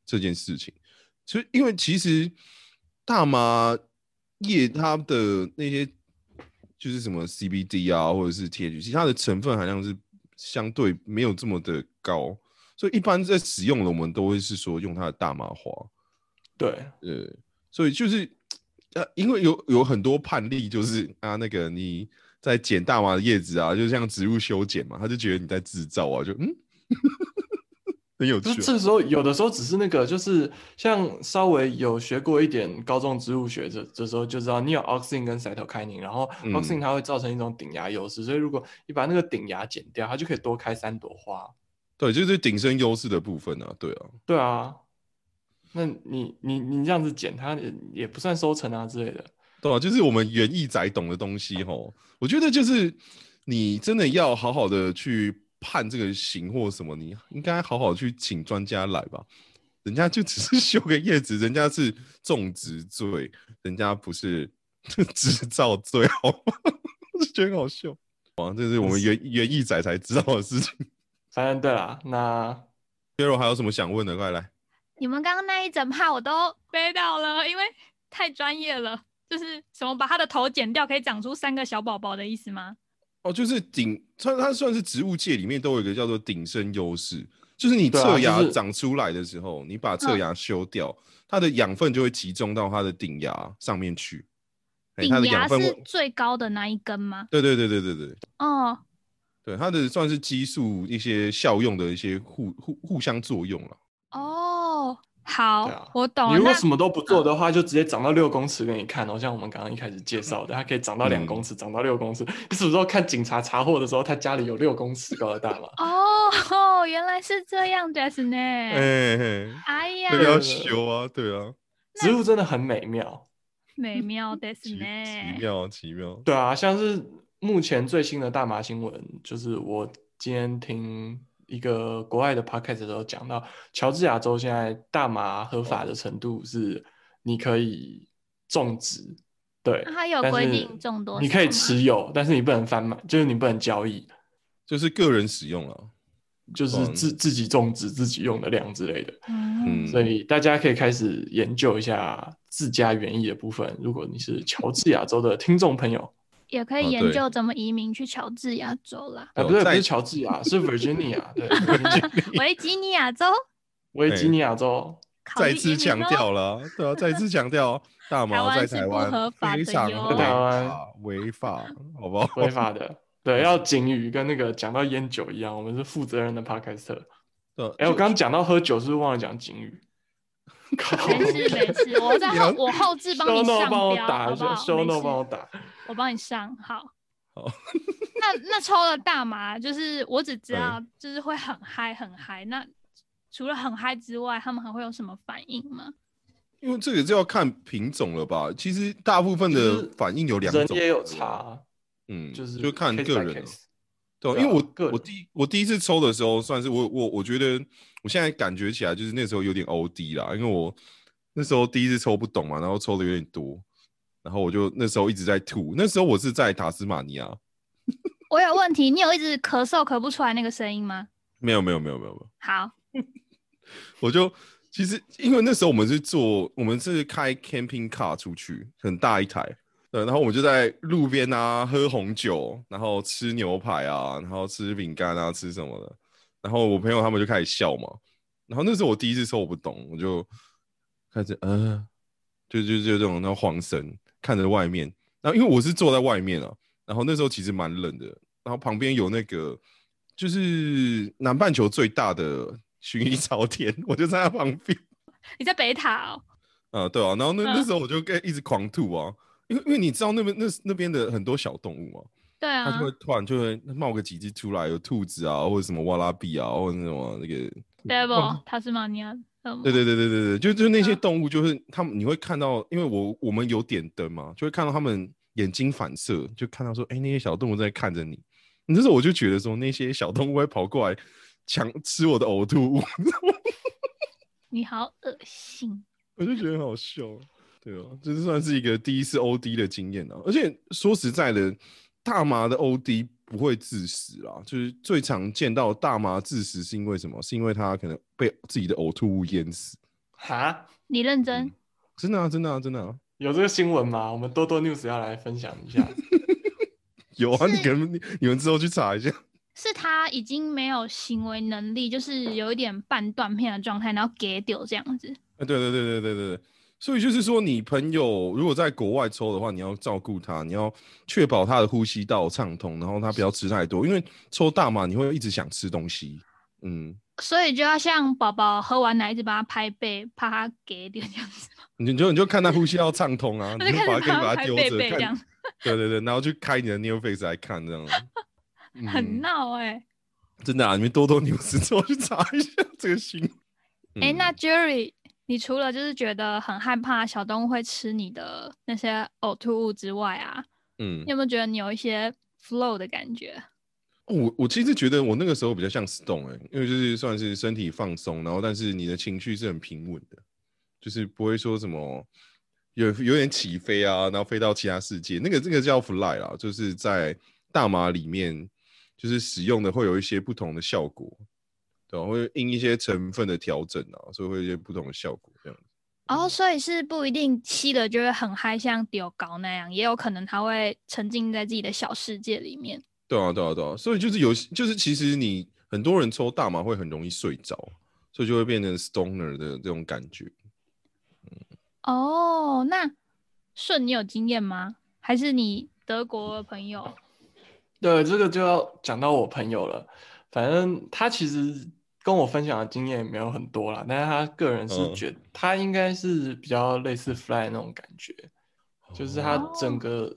这件事情，所以因为其实大麻叶它的那些就是什么 CBD 啊，或者是 THC，它的成分含量是相对没有这么的高。所以一般在使用的，我们都会是说用它的大麻花，对，呃，所以就是呃，因为有有很多判例，就是啊，那个你在剪大麻的叶子啊，就像植物修剪嘛，他就觉得你在制造啊，就嗯，很有趣这个时候有的时候只是那个，就是像稍微有学过一点高中植物学这这时候就知道，你有 auxin 跟 cytokinin，然后嗯。auxin 它会造成一种顶芽优势，所以如果你把那个顶芽剪掉，它就可以多开三朵花。对，就是顶升优势的部分啊，对啊，对啊，那你你你这样子剪它也也不算收成啊之类的。对啊，就是我们园艺仔懂的东西吼，我觉得就是你真的要好好的去判这个刑或什么，你应该好好去请专家来吧。人家就只是 修个叶子，人家是种植罪，人家不是 制造罪，好吗？我就觉得很好笑。哇，这是我们园园艺仔才知道的事情。反正对啦，那 Hero 还有什么想问的？快来！你们刚刚那一整趴我都背到了，因为太专业了。就是什么把他的头剪掉可以长出三个小宝宝的意思吗？哦，就是顶它它算是植物界里面都有一个叫做顶生优势，就是你侧芽长出来的时候，你把侧芽修掉，它的养分就会集中到它的顶芽上面去。哎它的顶芽是最高的那一根吗？对对对对对对哦，对，它的算是激素一些效用的一些互互互相作用了。哦，好，啊我懂了。你如果什么都不做的话，就直接长到六公尺给你看哦。像我们刚刚一开始介绍的，它可以长到两嗯公尺，长到六公尺。你什么时候看警察查获的时候，他家里有六公尺高的大麻？哦，原来是这样的呢。哎、呀那，个要修啊，对啊，植物真的很美妙。美妙的是奇呢。奇妙奇妙。对啊，像是目前最新的大麻新闻，就是我今天听一个国外的 podcast 的时候讲到，乔治亚州现在大麻合法的程度是你可以种植，对，它有但是规定种多？你可以持有，但是你不能贩卖，就是你不能交易，就是个人使用了。就是嗯自自己种植自己用的量之类的。嗯，嗯所以大家可以开始研究一下自家园艺的部分。如果你是乔治亚州的听众朋友，也可以研究怎么移民去乔治亚州啦。啊，不对，不是乔治亚，是 Virginia，对维吉尼亚州 维吉尼亚州。再次强调了，对啊，再次强调，大麻台湾是不在台湾合法的非常台湾法，违法，好不好？违法的。对，要警语跟那个讲到烟酒一样，我们是负责任的 podcaster。对哎，我刚刚讲到喝酒，是不是忘了讲警语？靠没事没事，我在后我后置帮你上帮我标，打一下好不好？，show 没 no 帮我打。我帮你上好。好 那那抽了大麻，就是我只知道就是会很嗨很嗨。那除了很嗨之外，他们还会有什么反应吗？因为这个就要看品种了吧。其实大部分的反应有两种，人也有差，嗯，就是就看个人了 case 对因为我个我第一我第一次抽的时候，算是我我我觉得我现在感觉起来就是那时候有点 OD 啦，因为我那时候第一次抽不懂嘛，然后抽的有点多，然后我就那时候一直在吐。那时候我是在塔斯马尼亚，我有问题，你有一直咳嗽咳不出来那个声音吗？没有没有没有没有没有，好，我就其实因为那时候我们是坐我们是开 camping car 出去，很大一台，对，然后我们就在路边啊喝红酒，然后吃牛排啊，然后吃饼干啊，吃什么的。然后我朋友他们就开始笑嘛，然后那时候我第一次说我不懂，我就开始呃，就就就这种那种晃神看着外面，然后因为我是坐在外面啊，然后那时候其实蛮冷的，然后旁边有那个就是南半球最大的薰衣草田，我就在它旁边。你在北塔哦。啊，对啊，然后那那嗯时候我就跟一直狂吐啊，因为因为你知道那边那那边的很多小动物啊，对啊它就，会突然就会冒个几只出来，有兔子啊，或者什么哇拉比啊，或者什么那个，Devil 塔斯马尼亚。嗯对对对对对对，就就那些嗯动物，就是他们你会看到，因为我我们有点灯嘛，就会看到他们眼睛反射，就看到说，哎，那些小动物在看着你，那时候我就觉得说，那些小动物会跑过来抢吃我的呕吐物，你好恶心。我就觉得很好笑，对哦，这是算是一个第一次 OD 的经验啊。而且说实在的，大麻的 OD 不会致死啦，就是最常见到大麻致死是因为什么？是因为它可能被自己的呕吐物淹死。哈，你认真嗯？真的啊，真的啊，真的啊，有这个新闻吗？我们多多 news 要来分享一下。有啊，是你可能你你们之后去查一下。是他已经没有行为能力，就是有一点半断片的状态，然后给丢这样子。啊，对对对对对对对，所以就是说，你朋友如果在国外抽的话，你要照顾他，你要确保他的呼吸道畅通，然后他不要吃太多，因为抽大麻你会一直想吃东西。嗯，所以就要像宝宝喝完奶一直帮他拍背，怕他给点这样子，你就你就看他呼吸道畅通啊，你就把它可以把它丢着看，，对对对，然后去开你的 New Face 来看这样子。很嗯闹哎、真的啊，你们多多 news 之后去查一下这个新闻。哎、嗯那 Jerry，你除了就是觉得很害怕小动物会吃你的那些呕吐物之外啊，嗯你有没有觉得你有一些 flow 的感觉。哦我我其实觉得我那个时候比较像 Stone 哎、因为就是算是身体放松，然后但是你的情绪是很平稳的，就是不会说什么有有点起飞啊，然后飞到其他世界，那个这个叫 fly 啦，就是在大麻里面就是使用的会有一些不同的效果，对吧、会因一些成分的调整啊，所以会有一些不同的效果这样子。哦，所以是不一定吸了就会很嗨，像丢高那样，也有可能他会沉浸在自己的小世界里面。对啊，对啊，对啊，所以就是有，就是其实你很多人抽大麻会很容易睡着，所以就会变成 stoner 的这种感觉。哦，那顺你有经验吗？还是你德国的朋友？对，这个就要讲到我朋友了。反正他其实跟我分享的经验也没有很多啦，但是他个人是嗯。觉得他应该是比较类似 Fly 那种感觉，就是他整个，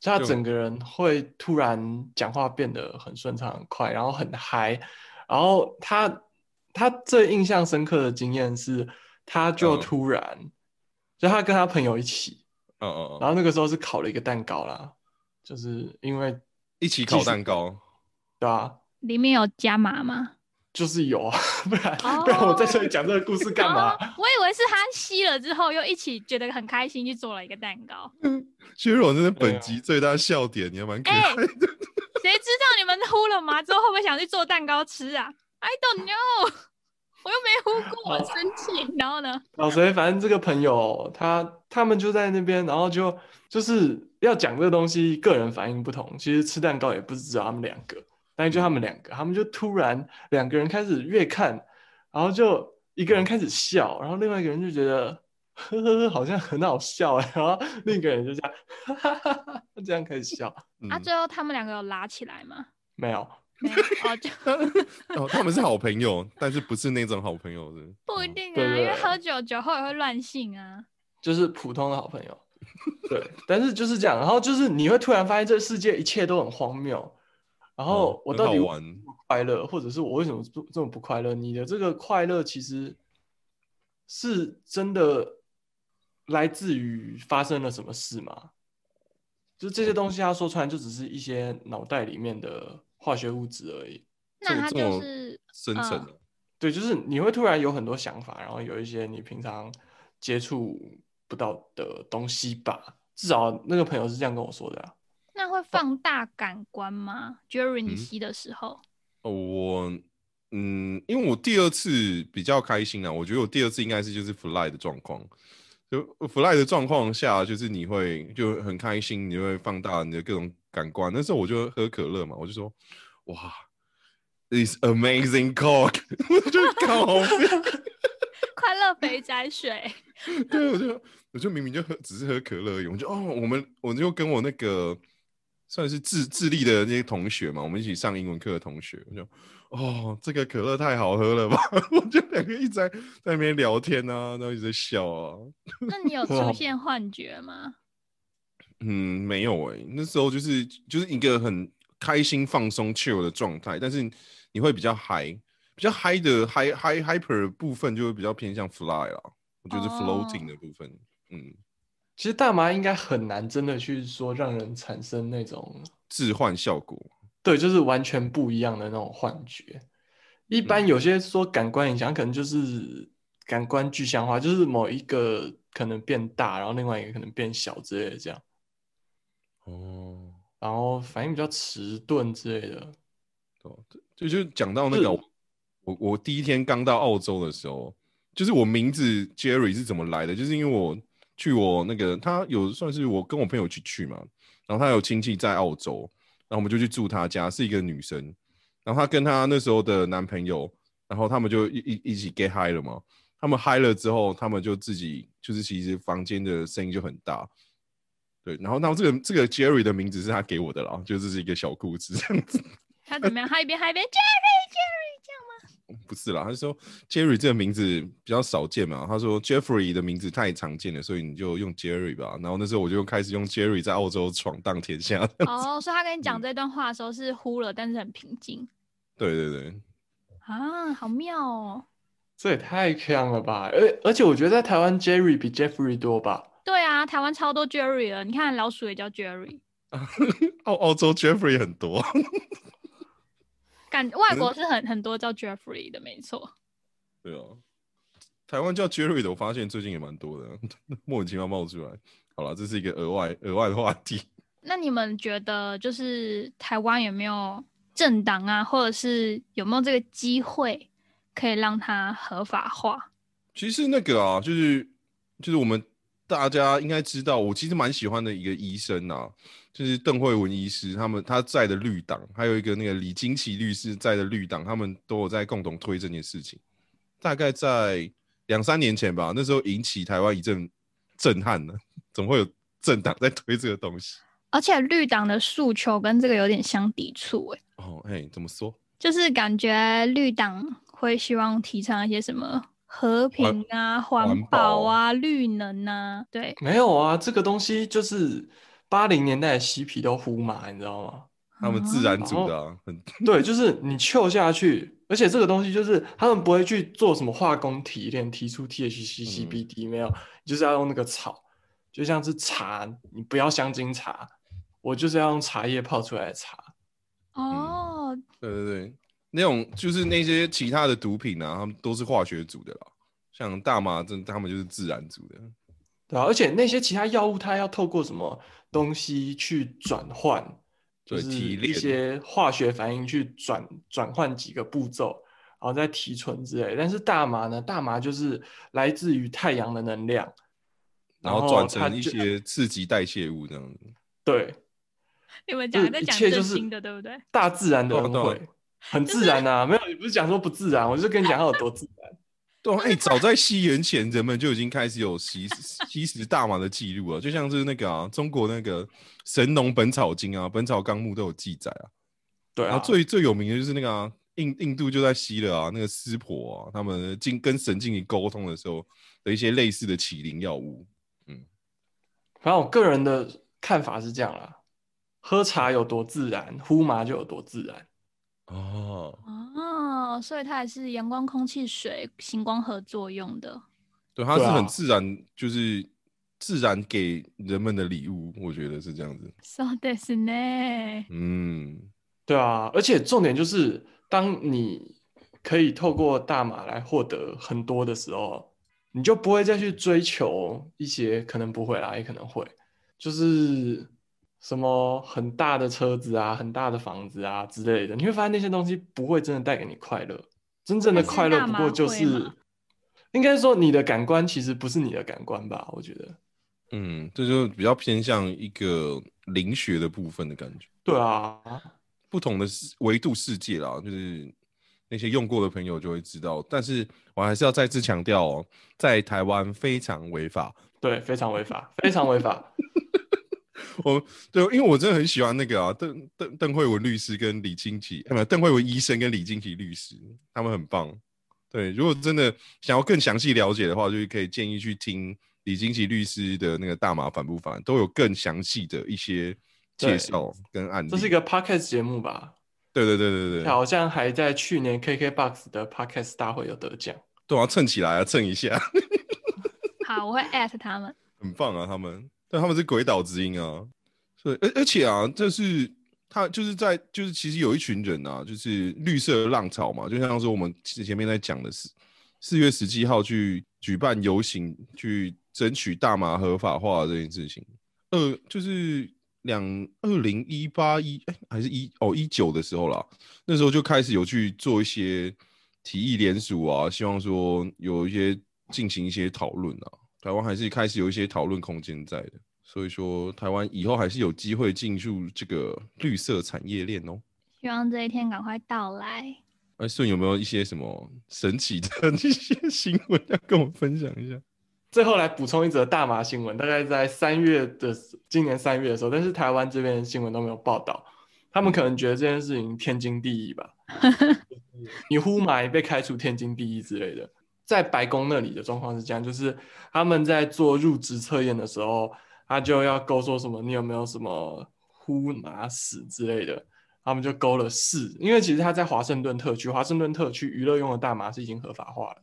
他整个人会突然讲话变得很顺畅、很快，然后很嗨。然后他他最印象深刻的经验是，他就嗯。突然，就他跟他朋友一起，嗯嗯嗯，然后那个时候是烤了一个蛋糕啦，就是因为一起烤蛋糕，对啊，里面有加码吗？就是有啊，不然、不然我在这里讲这个故事干嘛？哦我以为是他吸了之后又一起觉得很开心，去做了一个蛋糕。薛荣真是本集最大笑点，你还蛮可哎爱的。谁知道你们呼了麻之后会不会想去做蛋糕吃啊？I don't know，我又没呼过，我生气。然后呢？老谁，反正这个朋友他他们就在那边，然后就就是要讲这个东西，个人反应不同。其实吃蛋糕也不是只有他们两个，但是就他们两个，他们就突然两个人开始越看，然后就一个人开始笑，然后另外一个人就觉得呵呵呵，好像很好笑哎，然后另一个人就这样哈哈哈哈这样开始笑，嗯啊，最后他们两个有拉起来吗？没有，没有哦，就 哦，他们是好朋友，但是不是那种好朋友的。不一定啊，因为喝酒酒后也会乱性啊。就是普通的好朋友，对，但是就是这样，然后就是你会突然发现这个世界一切都很荒谬，然后嗯我到底快乐，或者是我为什么不这么不快乐？你的这个快乐其实是真的来自于发生了什么事吗？就这些东西，他说出来就只是一些脑袋里面的化学物质而已。那他这么就是嗯深层的，对，就是你会突然有很多想法，然后有一些你平常接触不到的东西吧。至少那个朋友是这样跟我说的啊。放大感官吗？Jerry，你嗯吸的时候，哦，我嗯，因为我第二次比较开心啊，我觉得我第二次应该是就是 fly 的状况。就 fly 的状况下，就是你会就很开心，你会放大你的各种感官。那时候我就喝可乐嘛，我就说哇，this amazing coke，我就刚好 快乐肥宅水。对，我就我就明明就喝只是喝可乐而已，我就哦，我们我就跟我那个算是智智利的那些同学嘛，我们一起上英文课的同学，我就哦，这个可乐太好喝了吧，我就两个一直在在那边聊天啊，然后一直在笑啊，那你有 出现幻觉吗？嗯，没有诶、那时候就是就是一个很开心放松 chill 的状态，但是你会比较嗨，比较嗨的 high high hyper 的部分就会比较偏向 fly 啦，我觉得是 floating 哦的部分，嗯，其实大麻应该很难真的去说让人产生那种置换效果。对，就是完全不一样的那种幻觉。一般有些说感官影响，可能就是感官具象化，就是某一个可能变大，然后另外一个可能变小之类的这样，哦，然后反应比较迟钝之类的。哦，就就讲到那个我我第一天刚到澳洲的时候，就是我名字 Jerry 是怎么来的？就是因为我去我那个他有算是我跟我朋友一起去嘛，然后他有亲戚在澳洲，然后我们就去住他家，是一个女生，然后她跟她那时候的男朋友，然后他们就一一一起 get high 了嘛。他们嗨了之后，他们就自己就是其实房间的声音就很大，对，然后那这个这个 Jerry 的名字是他给我的啦，就这是一个小故事这样子。他怎么样？嗨一边嗨一边 Jerry Jerry 这样吗？不是啦，他说 Jerry 这个名字比较少见嘛。他说 Jeffrey 的名字太常见了，所以你就用 Jerry 吧。然后那时候我就开始用 Jerry 在澳洲闯荡天下。哦，所以他跟你讲嗯这段话的时候是呼了，但是很平静对对对，啊，好妙哦。这也太强了吧！而而且我觉得在台湾 Jerry 比 Jeffrey 多吧？对啊，台湾超多 Jerry 了，你看老鼠也叫 Jerry。澳澳洲 Jeffrey 很多，感外国是很很多叫 Jeffrey 的，没错。对啊，台湾叫 Jerry 的，我发现最近也蛮多的，莫名其妙冒出来。好了，这是一个额外额外的话题。那你们觉得，就是台湾有没有政党啊，或者是有没有这个机会可以让它合法化？其实那个啊，就是就是我们大家应该知道，我其实蛮喜欢的一个医生啊，就是邓慧文医师，他们他在的绿党，还有一个那个李金奇律师在的绿党，他们都有在共同推这件事情。大概在两三年前吧，那时候引起台湾一阵震撼呢。怎么会有政党在推这个东西？而且绿党的诉求跟这个有点相抵触，哎。哦，哎，怎么说？就是感觉绿党会希望提倡一些什么和平啊、环保啊、绿能啊，对。没有啊，这个东西就是八零年代的嬉皮都呼嘛，你知道吗？他们自然组的，很对，就是你嗅下去，而且这个东西就是他们不会去做什么化工提炼，提出 THC、CBD 没有，就是要用那个草。就像是茶，你不要香精茶，我就是要用茶叶泡出来的茶。哦，对对对，那种就是那些其他的毒品啊，他们都是化学组的啦。像大麻，这他们就是自然组的。对啊，而且那些其他药物，它要透过什么东西去转换，就是一些化学反应去转转换几个步骤，然后再提纯之类。但是大麻呢，大麻就是来自于太阳的能量。然后转成一些刺激代谢物这样子。对，你们讲在讲正经的，对不对？大自然的恩惠，很自然呐。没有，你不是讲说不自然，我就跟你讲它有多自然。对，啊哎，早在西元前，人们就已经开始有吸吸食大麻的记录了，就像是那个啊，中国那个《神农本草经》啊，《本草纲目》都有记载啊。对啊，最最有名的就是那个啊，印印度就在吸了啊，那个湿婆啊，他们进跟神进行沟通的时候的一些类似的起灵药物。嗯反正我个人的看法是这样啦，喝茶有多自然，呼麻就有多自然。哦哦，所以它还是阳光、空气、水、星光合作用的。对，它是很自然，就是自然给人们的礼物，我觉得是这样子。So this 呢？嗯，对啊，而且重点就是，当你可以透过大马来获得很多的时候。你就不会再去追求一些可能不会啦，也可能会，就是什么很大的车子啊、很大的房子啊之类的，你会发现那些东西不会真的带给你快乐。真正的快乐不过就是，应该说你的感官其实不是你的感官吧？我觉得，嗯，这就比较偏向一个灵学的部分的感觉。对啊，不同的维度世界啦，就是。那些用过的朋友就会知道，但是我还是要再次强调哦，在台湾非常违法，对，非常违法，非常违法。我对，因为我真的很喜欢那个啊，邓邓邓慧文律师跟李金奇，没有邓慧文医生跟李金奇律师，他们很棒。对，如果真的想要更详细了解的话，就是可以建议去听李金奇律师的那个大麻反不反，都有更详细的一些介绍跟案例。这是一个 podcast 节目吧？对对对对对，好像还在去年 KKBOX 的 Podcast 大会有得奖，对啊，蹭起来啊，蹭一下。好，我会 at 他们。很棒啊，他们，但他们是鬼岛之音啊，所以而而且啊，这是他就是在就是其实有一群人啊，就是绿色浪潮嘛，就像说我们前面在讲的是四月十七号去举办游行，去争取大麻合法化这件事情，呃，就是。两二零一八一哎还是一哦一九的时候啦，那时候就开始有去做一些提议联署啊，希望说有一些进行一些讨论啊，台湾还是开始有一些讨论空间在的，所以说台湾以后还是有机会进入这个绿色产业链哦。希望这一天赶快到来。哎，顺有没有一些什么神奇的 一些新闻要跟我分享一下？最后来补充一则大麻新闻，大概在三月的今年三月的时候，但是台湾这边新闻都没有报道。他们可能觉得这件事情天经地义吧，你呼麻被开除天经地义之类的。在白宫那里的状况是这样，就是他们在做入职测验的时候，他就要勾说什么你有没有什么呼拿死之类的，他们就勾了是，因为其实他在华盛顿特区，华盛顿特区娱乐用的大麻是已经合法化了。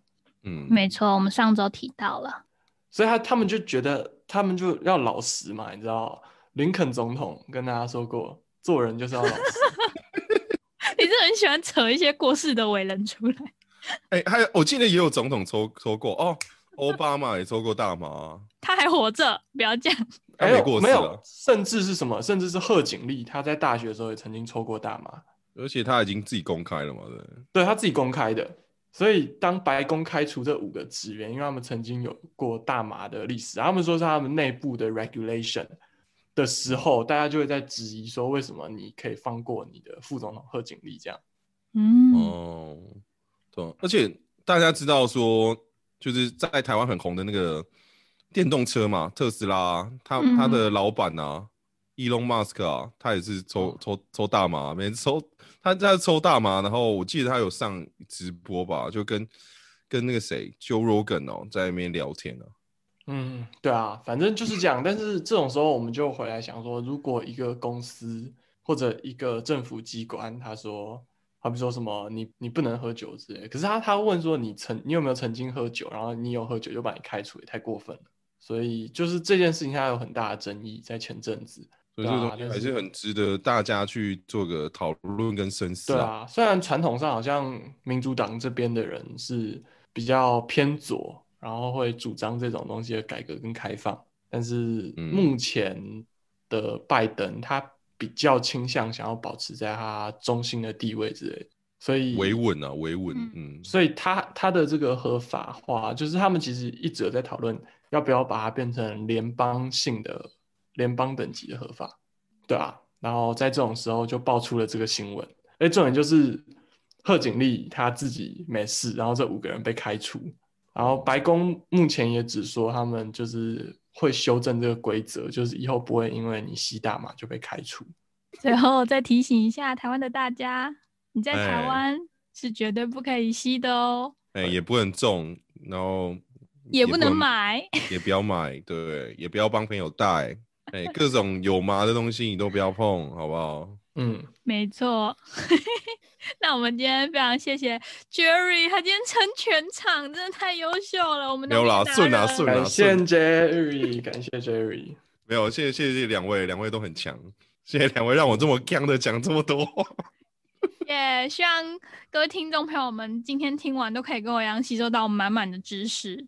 嗯，没错，我们上周提到了。所以他他们就觉得他们就要老实嘛，你知道，林肯总统跟大家说过，做人就是要老实。你是很喜欢扯一些过世的伟人出来。哎、还有我记得也有总统抽抽过哦，奥巴马也抽过大麻啊，他还活着，不要这样。没他没过没有了，，甚至是什么？甚至是贺锦丽，他在大学的时候也曾经抽过大麻，而且他已经自己公开了嘛，对不对。他自己公开的。所以当白宫开除这五个职员，因为他们曾经有过大麻的历史，他们说是他们内部的 regulation 的时候，大家就会在质疑说，为什么你可以放过你的副总统贺锦丽这样？嗯，哦，对，而且大家知道说，就是在台湾很红的那个电动车嘛，特斯拉，他嗯他的老板啊，Elon Musk 啊，他也是抽抽抽大麻，每次抽他他抽大麻，然后我记得他有上直播吧，就跟跟那个谁 Joe Rogan 哦在那边聊天啊，嗯，对啊，反正就是这样。但是这种时候，我们就回来想说，如果一个公司或者一个政府机关，他说，好比说什么你你不能喝酒之类，可是他他问说你曾你有没有曾经喝酒，然后你有喝酒就把你开除，也太过分了。所以就是这件事情，它有很大的争议，在前阵子。所以这个东西对啊但是还是很值得大家去做个讨论跟深思对啊，虽然传统上好像民主党这边的人是比较偏左，然后会主张这种东西的改革跟开放，但是嗯目前的拜登他比较倾向想要保持在他中心的地位之类的，所以维稳啊，维稳，嗯。嗯，所以他他的这个合法化，就是他们其实一直有在讨论要不要把它变成联邦性的联邦等级的合法，对啊。然后在这种时候就爆出了这个新闻，哎，重点就是贺锦丽她自己没事，然后这五个人被开除，然后白宫目前也只说他们就是会修正这个规则，就是以后不会因为你吸大麻就被开除。最后再提醒一下台湾的大家，你在台哎湾是绝对不可以吸的哦，哎、也不能种，然后也不能，买。也不要买，对，也不要帮朋友带，哎、各种有麻的东西你都不要碰，好不好？嗯，没错。那我们今天非常谢谢 Jerry，他今天撑全场，真的太优秀了。我们都没有啦顺啊顺啊感谢 Jerry，感谢 Jerry。没有，谢谢谢谢两位，两位都很强，谢谢两位让我这么刚的讲这么多话。也希望各位听众朋友们今天听完都可以跟我一样吸收到满满的知识。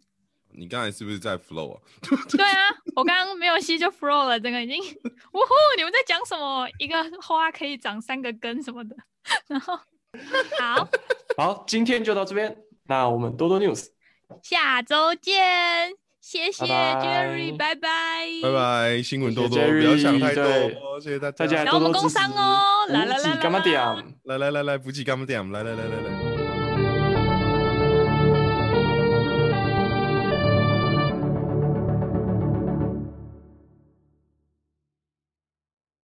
你刚才是不是在 flow 啊？对啊，我刚刚没有吸就 flow 了，整个已经，呜呼！你们在讲什么？一个花可以长三个根什么的，然后好，好，今天就到这边，那我们多多 news，下周见，谢谢 Jerry，拜拜，拜。拜，新闻多多，不要想太多，谢谢大大家然后我们工多多支持商哦来来来干嘛来点？来来来来，补给干嘛点？来来来来来。